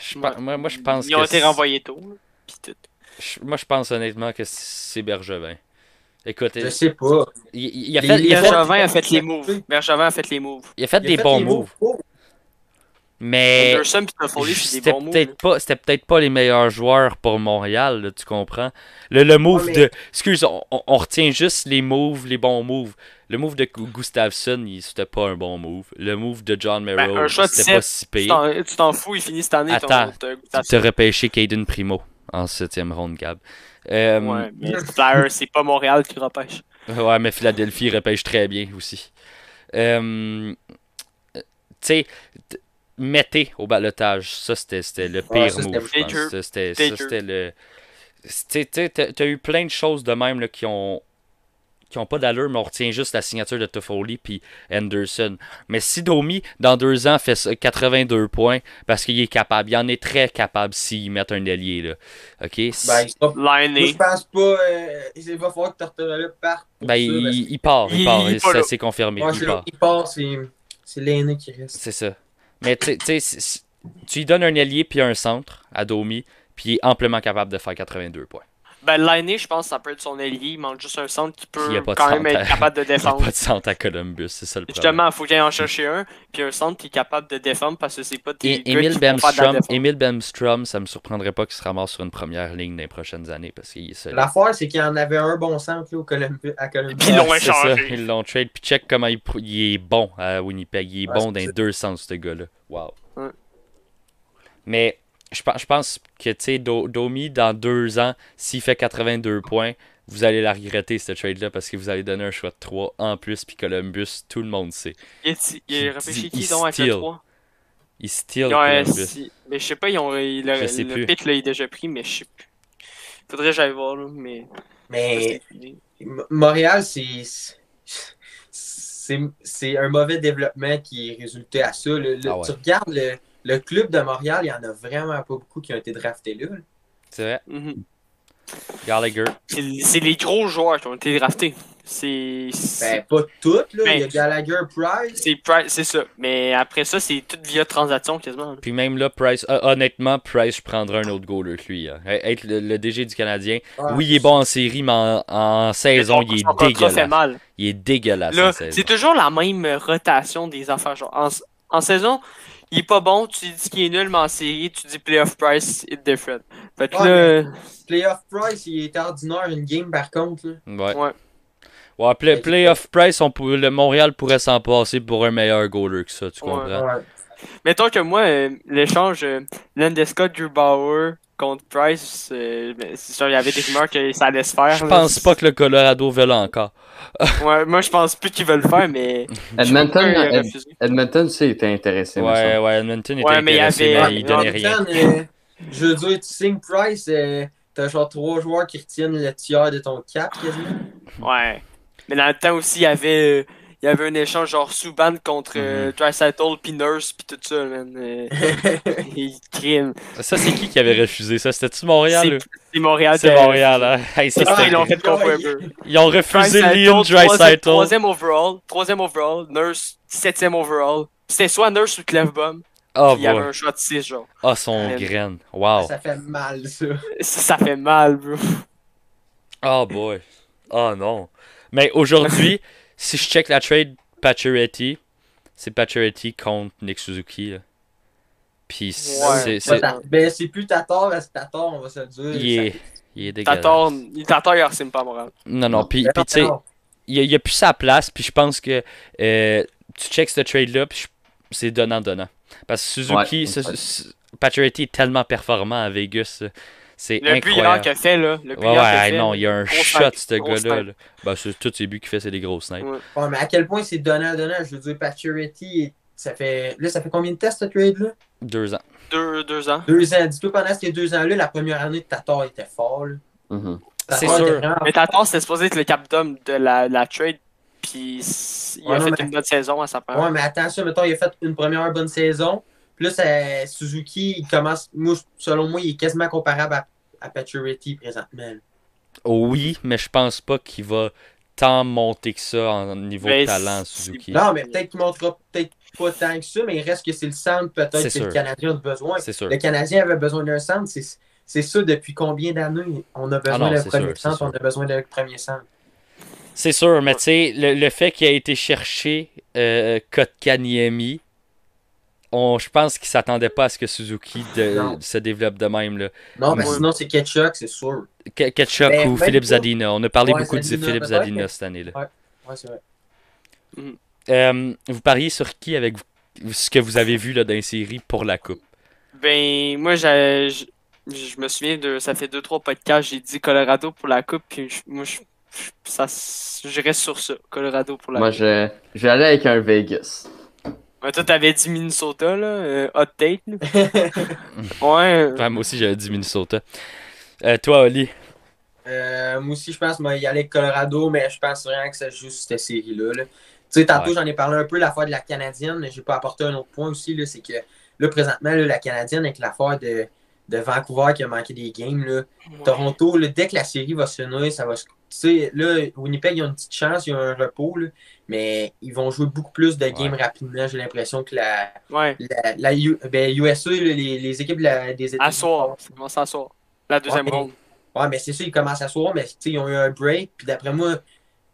Je Ouais. moi, moi, je pense Ils ont que été c'est- renvoyés tôt. là, je- Moi, je pense honnêtement que c'est Bergevin. Écoute, Je il, sais pas. il- il a Les- fait, il a fait, Bergevin a fait les moves. Bergevin a fait les moves. il a fait Il a des fait bons les moves. moves. Mais c'était peut-être pas c'était peut-être pas les meilleurs joueurs pour Montréal, là, tu comprends? Le, le move Ouais, mais- de excuse, on, on- retient juste les moves, les bons moves. Le move de Gu- Gustafsson, il- c'était pas un bon move. Le move de John Ben, Merrill, de c'était pas si pire. Tu t'en fous, il finit cette année. Attends, ton, ton- Tu as repêché Caden Primo en septième ronde, Gab. Euh, Ouais, mais c'est pas Montréal qui repêche. Ouais, mais Philadelphie repêche très bien aussi. Euh, tu sais, mettez au balotage. Ça, c'était c'était le Ouais, pire ça, c'était move. Ça, C'était ça, le. T'as eu plein de choses de même là, qui ont qui ont pas d'allure, mais on retient juste la signature de Toffoli puis Anderson. Mais si Domi, dans deux ans, fait ça, 82 points, parce qu'il est capable, il en est très capable s'il met un ailier, là. OK? Ben, il je pense pas. euh, il va falloir que Tortorella parte. Ben, ça, il, il part, il, Il- il ça c'est confirmé, Ouais, il part. qu'il part, c'est c'est l'aîné qui reste. C'est ça. Mais tu sais- tu lui donnes un ailier puis un centre à Domi, puis il est amplement capable de faire 82 points. Ben, Liné, je pense que ça peut être son allié. Il manque juste un centre qui peut quand même être à- capable de Il n'y a défendre. pas de centre à Columbus, c'est ça le problème. Justement, il faut qu'il en chercher un, puis un centre qui est capable de défendre parce que c'est pas des Emile Bemstrom. Emile Bemstrom, ça me surprendrait pas qu'il se ramasse sur une première ligne dans les prochaines années parce qu'il est. L'affaire, c'est qu'il y en avait un bon centre là, au Columbus, à Columbus. Puis ils l'ont échangé. ça, Ils l'ont trade. Puis check comment il, est bon à Winnipeg. Il est Ouais, bon dans les deux sens, ce gars-là. Wow. Ouais. Mais je, pense- je pense que, tu sais, Do- Domi, dans deux ans, s'il fait 82 points, vous allez la regretter, cette trade-là, parce que vous allez donner un choix de 3 en plus. Puis Columbus, tout le monde sait. Il, est- il a réfléchi dit- qui il donc avec le steal. 3 Il steal Columbus. si- Mais je sais pas, ils ont, il- sais le plus. pick là, il est déjà pris, mais je sais plus. Faudrait que j'aille voir, là, mais. Mais Montréal, c'est. C'est c'est un mauvais développement qui est résulté à ça. Le- le- Ah ouais. Tu regardes le, le club de Montréal, il y en a vraiment pas beaucoup qui ont été draftés là. C'est vrai. Mhm. Gallagher. C'est les gros joueurs qui ont été draftés. C'est. Ben, pas toutes, là. Ben, il y a Gallagher Price. C'est Price, c'est ça. Mais après ça, c'est tout via transaction quasiment. là. Puis même là, Price, hon- honnêtement, Price, je prendrais un autre goaler que lui. hein. Être le, le DG du Canadien. Oui, il est bon en série, mais en, en saison, il est contrat fait dégueulasse. mal. Il est dégueulasse c'est toujours la même rotation des affaires. Genre, en, en saison, il est pas bon, tu dis qu'il est nul, mais en série, tu dis playoff price, it's different. Fait que Ouais, là, Playoff Price, il était ordinaire une game par contre. là. Ouais. ouais. Ouais, play, playoff Price, on pourrait- le Montréal pourrait s'en passer pour un meilleur goaler que ça, tu comprends? Ouais. Mettons que moi, euh, l'échange euh, Drew Bauer contre Price, euh, ben, c'est sûr, il y avait des rumeurs que ça allait se faire. Je pense pas que le Colorado veut là encore. Ouais, moi, je pense plus qu'ils veulent le faire, mais. Edmonton, Ed-. Edmonton, c'est était intéressé. Ouais, ouais, Edmonton était Ouais, mais il y intéressé, avait- mais il en donnait rien. temps, euh, je veux dire, tu signes Price, euh, t'as genre trois joueurs qui retiennent le tiers de ton cap quasiment. Ouais. Mais dans le temps aussi, il y avait, euh, il y avait un échange genre Subban contre euh, Mhm. Dreisaitl puis Nurse puis tout ça, man. Euh, il crime. Ça, c'est qui qui avait refusé ça? C'était-tu Montréal? C'est- Montréal. C'est qui a- Montréal, hein? Hey, ça, Ah, ils l'ont fait. Ils ont refusé Liam troisième- Dreisaitl. Troisième overall. Troisième overall. Nurse, septième overall. C'était soit Nurse ou Clefbaum. Oh, puis il y avait un shot de 6, genre. Ah, son Euh, graine. Wow. Ça fait mal, ça. Ça, ça fait mal, bro. Oh, boy. Oh, non. Mais aujourd'hui, si je check la trade Pacioretty, c'est Pacioretty contre Nick Suzuki. là. Puis c'est... Ben, c'est plus Tatar, c'est Tatar, on va se le dire. Il est, Ça- il est dégueulasse. Tatar, il Tatar, il ressemble pas à Montréal. Non, non, puis puis, tu sais, il y a, plus sa place, puis je pense que euh, tu checks ce trade-là, puis c'est donnant-donnant. Parce que Suzuki, Ouais, Pacioretty est tellement performant à Vegas, euh, c'est Le incroyable. qu'il a fait, là. Le Ouais, ouais, fait, non, il y a un shot, ce gars-là. Ben, c'est- tous ses buts qu'il fait, c'est des gros snipes. Ouais. Ouais, mais à quel point c'est donnant-donnant? Je veux dire, Pacioretty, ça fait. Là, ça fait combien de tests, ce trade-là? Deux ans. Deux, deux ans. Deux ans. Dis-toi, pendant ces deux ans-là, la première année de Tatar était fort. Mhm. Tatar C'est sûr. vraiment Mais Tatar, c'était supposé être le captain de la, la trade. Puis il Ouais, a non, fait mais- une bonne saison à sa part. Ouais, mais attention, mettons, il a fait une première bonne saison. Puis là, ça- Suzuki, il commence. Moi, selon moi, il est quasiment comparable à, à Pacioretty présentement. Oui, mais je pense pas qu'il va tant monter que ça en niveau Mais de talent, Suzuki. Non, mais peut-être qu'il montrera peut-être pas tant que ça, mais il reste que c'est le centre peut-être que sûr. le Canadien a besoin. C'est sûr. Le Canadien avait besoin d'un centre. C'est, ça depuis combien d'années on a besoin Ah non, d'un c'est premier sûr, c'est centre, sûr. on a besoin d'un premier centre? C'est sûr, mais tu sais, le, le fait qu'il a été cherché euh, Kotkaniemi, on, je pense qu'il s'attendait pas à ce que Suzuki de- se développe de même. Là. Non, mais Ouais. sinon, c'est Ketchuk, c'est sûr. Ke- Ketchuk Ben, ou Philippe. Zadina. On a parlé Ouais, beaucoup de Philippe Zadina mais- cette année-là. Ouais, c'est vrai. Euh, vous pariez sur qui avec vous- ce que vous avez vu là, dans les séries pour la Coupe? Ben, moi, je je me souviens de. Ça fait deux, trois podcasts, j'ai dit Colorado pour la Coupe. Puis je- moi, je, je- ça, je reste sur ça. Colorado pour la Moi, Coupe. je, je vais aller avec un Vegas. Ouais, toi, t'avais dit Minnesota, là. euh, hot take, là. ouais. Ouais, Moi aussi, j'avais dit Minnesota. Euh, toi, Oli? Euh, moi aussi, je pense qu'il y aller avec Colorado, mais je pense vraiment que joue sur cette série-là. là. Tu sais, tantôt, Ouais. j'en ai parlé un peu, l'affaire de la Canadienne, mais j'ai pas apporté un autre point aussi, là, c'est que là, présentement, là, la Canadienne, avec l'affaire de, de Vancouver qui a manqué des games, là, Toronto, là, dès que la série va se finir, ça va se. Tu sais, là, Winnipeg, ils ont une petite chance, ils ont un repos, là, mais ils vont jouer beaucoup plus de games Ouais. rapidement, j'ai l'impression que la, Ouais. la, la U- ben, USA, là, les, les équipes la- des À États-Unis. soir. Ça commence à soir. La deuxième ronde. Ouais, mais c'est ça, ils commencent à soir, mais tu sais, ils ont eu un break, puis d'après moi,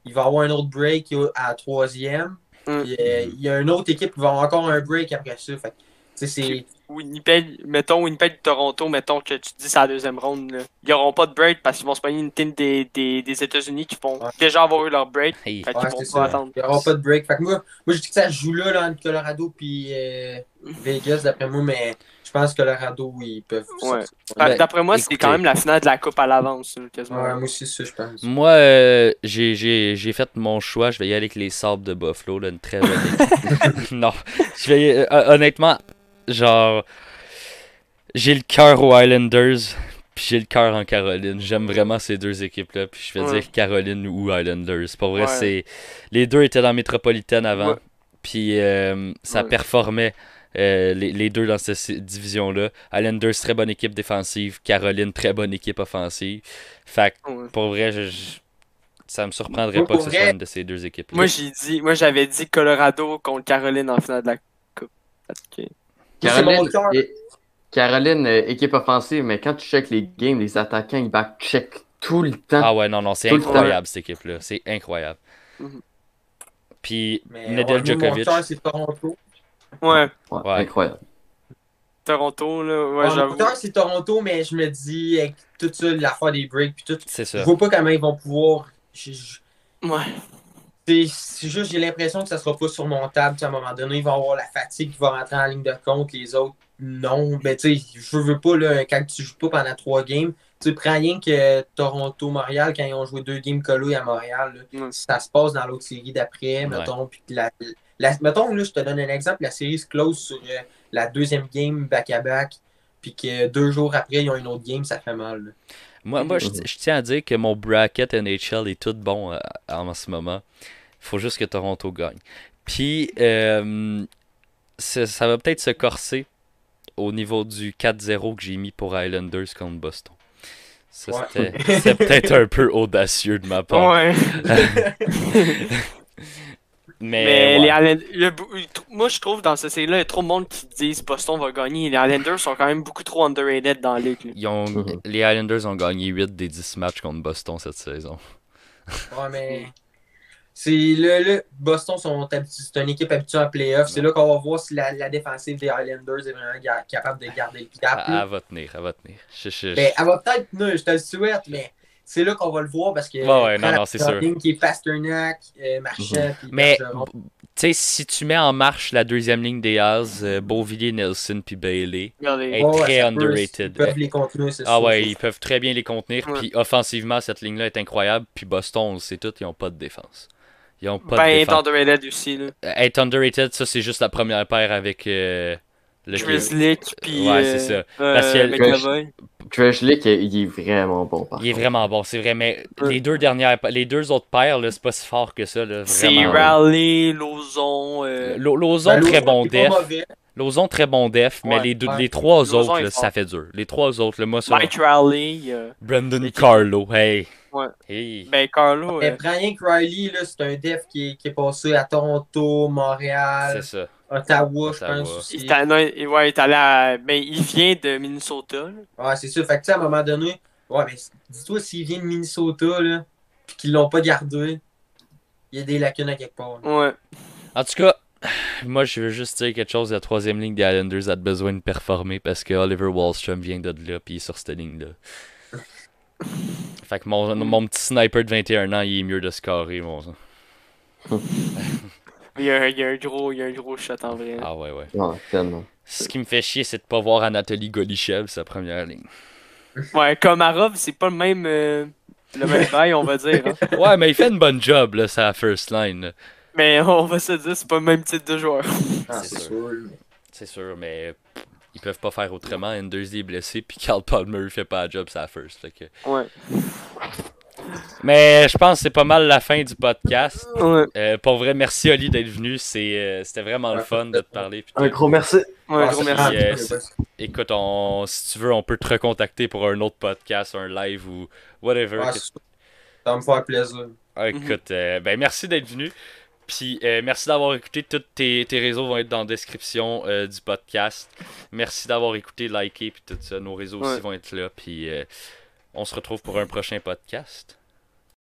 il va y avoir un autre break à la troisième. Mm. Puis, euh, il y a une autre équipe qui va avoir encore un break après ça. Fait que, tu sais, c'est. Winnipeg, mettons Winnipeg Toronto, mettons que tu dis c'est la deuxième ronde. Là. Ils auront pas de break parce qu'ils vont se pogner une team des, des, des États-Unis qui vont Ouais. déjà avoir eu leur break. Hey. Fait Ouais, c'est vont ça. pas attendre. Il n'y aura pas de break. Fait que moi, moi, je dis que ça joue là, là entre Colorado puis euh, Vegas, d'après moi, mais je pense que Colorado, ils peuvent. Ouais. Ben, D'après moi, c'est quand même la finale de la Coupe à l'avance. quasiment. Ouais, moi aussi, ça, je pense. Moi, euh, j'ai- j'ai j'ai fait mon choix. Je vais y aller avec les Sabres de Buffalo, là, une très bonne équipe. non, je vais euh, honnêtement, genre, j'ai le cœur aux Islanders, puis j'ai le cœur en Caroline. J'aime vraiment ces deux équipes-là, puis je vais Ouais. dire Caroline ou Islanders. Pour vrai, Ouais. c'est les deux étaient dans la métropolitaine avant, Ouais. puis euh, ça Ouais. performait. euh, les, les deux dans cette division-là. Islanders, très bonne équipe défensive. Caroline, très bonne équipe offensive. Fait que Ouais. pour vrai, je, je- ça me surprendrait Moi, pas que ce vrai- soit une de ces deux équipes. Moi, j'ai dit, moi, j'avais dit Colorado contre Caroline en finale de la Coupe. Caroline, et- Caroline, euh, équipe offensive, mais quand tu checkes les games, les attaquants, ils back-check tout le temps. Ah ouais, non, non, c'est incroyable cette équipe-là. C'est incroyable. Mhm. Puis Mais ouais, Nedel Djokovic. Mon cœur, c'est Toronto. Ouais, Ouais, Ouais. Incroyable. Toronto, là, ouais, mon j'avoue. cœur, c'est Toronto, mais je me dis, avec tout ça, l'affaire des breaks, puis tout, C'est je vois pas comment ils vont pouvoir. je- je- Ouais. C'est juste, j'ai l'impression que ça sera pas surmontable. À un moment donné, ils vont avoir la fatigue qui va rentrer en ligne de compte, les autres, non. Mais tu sais, je veux pas, là, quand tu joues pas pendant trois games, tu prends rien que Toronto-Montréal, quand ils ont joué deux games collés à Montréal, là, ça se passe dans l'autre série d'après, mettons. Puis que la, la- mettons, là, je te donne un exemple, la série se close sur euh, la deuxième game back-à-back, puis que deux jours après, ils ont une autre game, ça fait mal. là. Moi, moi je, je tiens à dire que mon bracket NHL est tout bon euh, en ce moment. Il faut juste que Toronto gagne. Puis, euh, ça, va peut-être se corser au niveau du 4-0 que j'ai mis pour Islanders contre Boston. Ça, Ouais. c'était peut-être un peu audacieux de ma part. Ouais. Mais, Mais ouais. les il- moi je trouve dans cette série-là, il y a trop de monde qui disent Boston va gagner. Les Islanders sont quand même beaucoup trop underrated dans la ligue. Ils ont- Mhm. Les Islanders ont gagné 8 des 10 matchs contre Boston cette saison. Ouais, mais. C'est là, là, Boston sont habitués, c'est une équipe habituée en playoff. C'est là qu'on va voir si la, la défensive des Highlanders est vraiment ga- capable de garder le cap. Elle, là. elle va tenir, elle va tenir. Je- je- Ben, elle va peut-être tenir, je te le souhaite, mais c'est là qu'on va le voir parce que. Ouais, ouais, non, c'est sûr. qui est Pasternak, euh, Marchand, puis Mais, tu sais, si tu mets en marche la deuxième ligne des As, euh, Beauvillier, Nelson puis Bailey, ouais, très peut, underrated. Ils peuvent les contenir, c'est ah sûr. ouais, ils peuvent très bien les contenir. Puis offensivement, cette ligne-là est incroyable. Puis Boston, on le sait tout, ils ont pas de défense. Ils ont pas de Ben, défense. underrated aussi. Là. Euh, Être underrated, ça c'est juste la première paire avec euh, le Grizzlick, puis. Ouais, euh, c'est ça. euh, Parce que-. Trashlick, il est vraiment bon. Par Il est contre. vraiment bon, c'est vrai. Mais les deux dernières, les deux autres paires, c'est pas si fort que ça. C'est. Raleigh, Lozon. euh, Lo- Lozon, Ben, très bon def. Lozon, très bon def. Mais les, deux, ouais. les trois Lozon autres, là, ça fait dur. Les trois autres, là, moi. Mike euh, Brandon Carlo, hey. Ouais. Hey. Ben, Carlo. Mais prends rien que Riley, là, c'est un def qui est, qui est passé à Toronto, Montréal, C'est ça. Ottawa, je pense il aussi. est allé- non, il- ouais, il est allé à- Ben, il vient de Minnesota. là. Ouais, c'est sûr. Fait que, tu sais, à un moment donné, ouais, mais dis-toi, s'il vient de Minnesota, là, puis qu'ils l'ont pas gardé, il y a des lacunes à quelque part. là. Ouais. En tout cas, moi, je veux juste dire quelque chose. La troisième ligne des Islanders a besoin de performer parce que Oliver Wallstrom vient de là puis il est sur cette ligne-là. Fait que mon, mon petit sniper de 21 ans, il est mieux de scorer. Mon... Il y, a, il y a un gros, il y a un gros shot en vrai. Ah ouais, ouais. Ouais, tellement. Ce qui me fait chier, c'est de pas voir Anatoly Golichev, sa première ligne. Ouais, Komarov, c'est pas le même, euh, le même bail, on va dire. hein. Ouais, mais il fait une bonne job, là, sa first line. là. Mais on va se dire, c'est pas le même type de joueur. Ah, C'est c'est sûr. C'est sûr, mais ils peuvent pas faire autrement. Anders est blessé, puis Carl Palmer fait pas la job sa first. Fait que... Ouais. Mais je pense que c'est pas mal la fin du podcast. Ouais. Euh, pour vrai, merci Oli d'être venu. C'est, euh, c'était vraiment le fun de te parler. Un gros merci. Ouais, Ah, gros merci. Euh, Écoute, on, si tu veux, on peut te recontacter pour un autre podcast, un live ou whatever. Ouais, que- ça va me faire plaisir. Ah, écoute, euh, ben merci d'être venu. Puis euh, merci d'avoir écouté. Tous tes, tes réseaux vont être dans la description euh, du podcast. Merci d'avoir écouté, liké, puis tout ça. Nos réseaux aussi vont être là. Puis euh, on se retrouve pour un prochain podcast.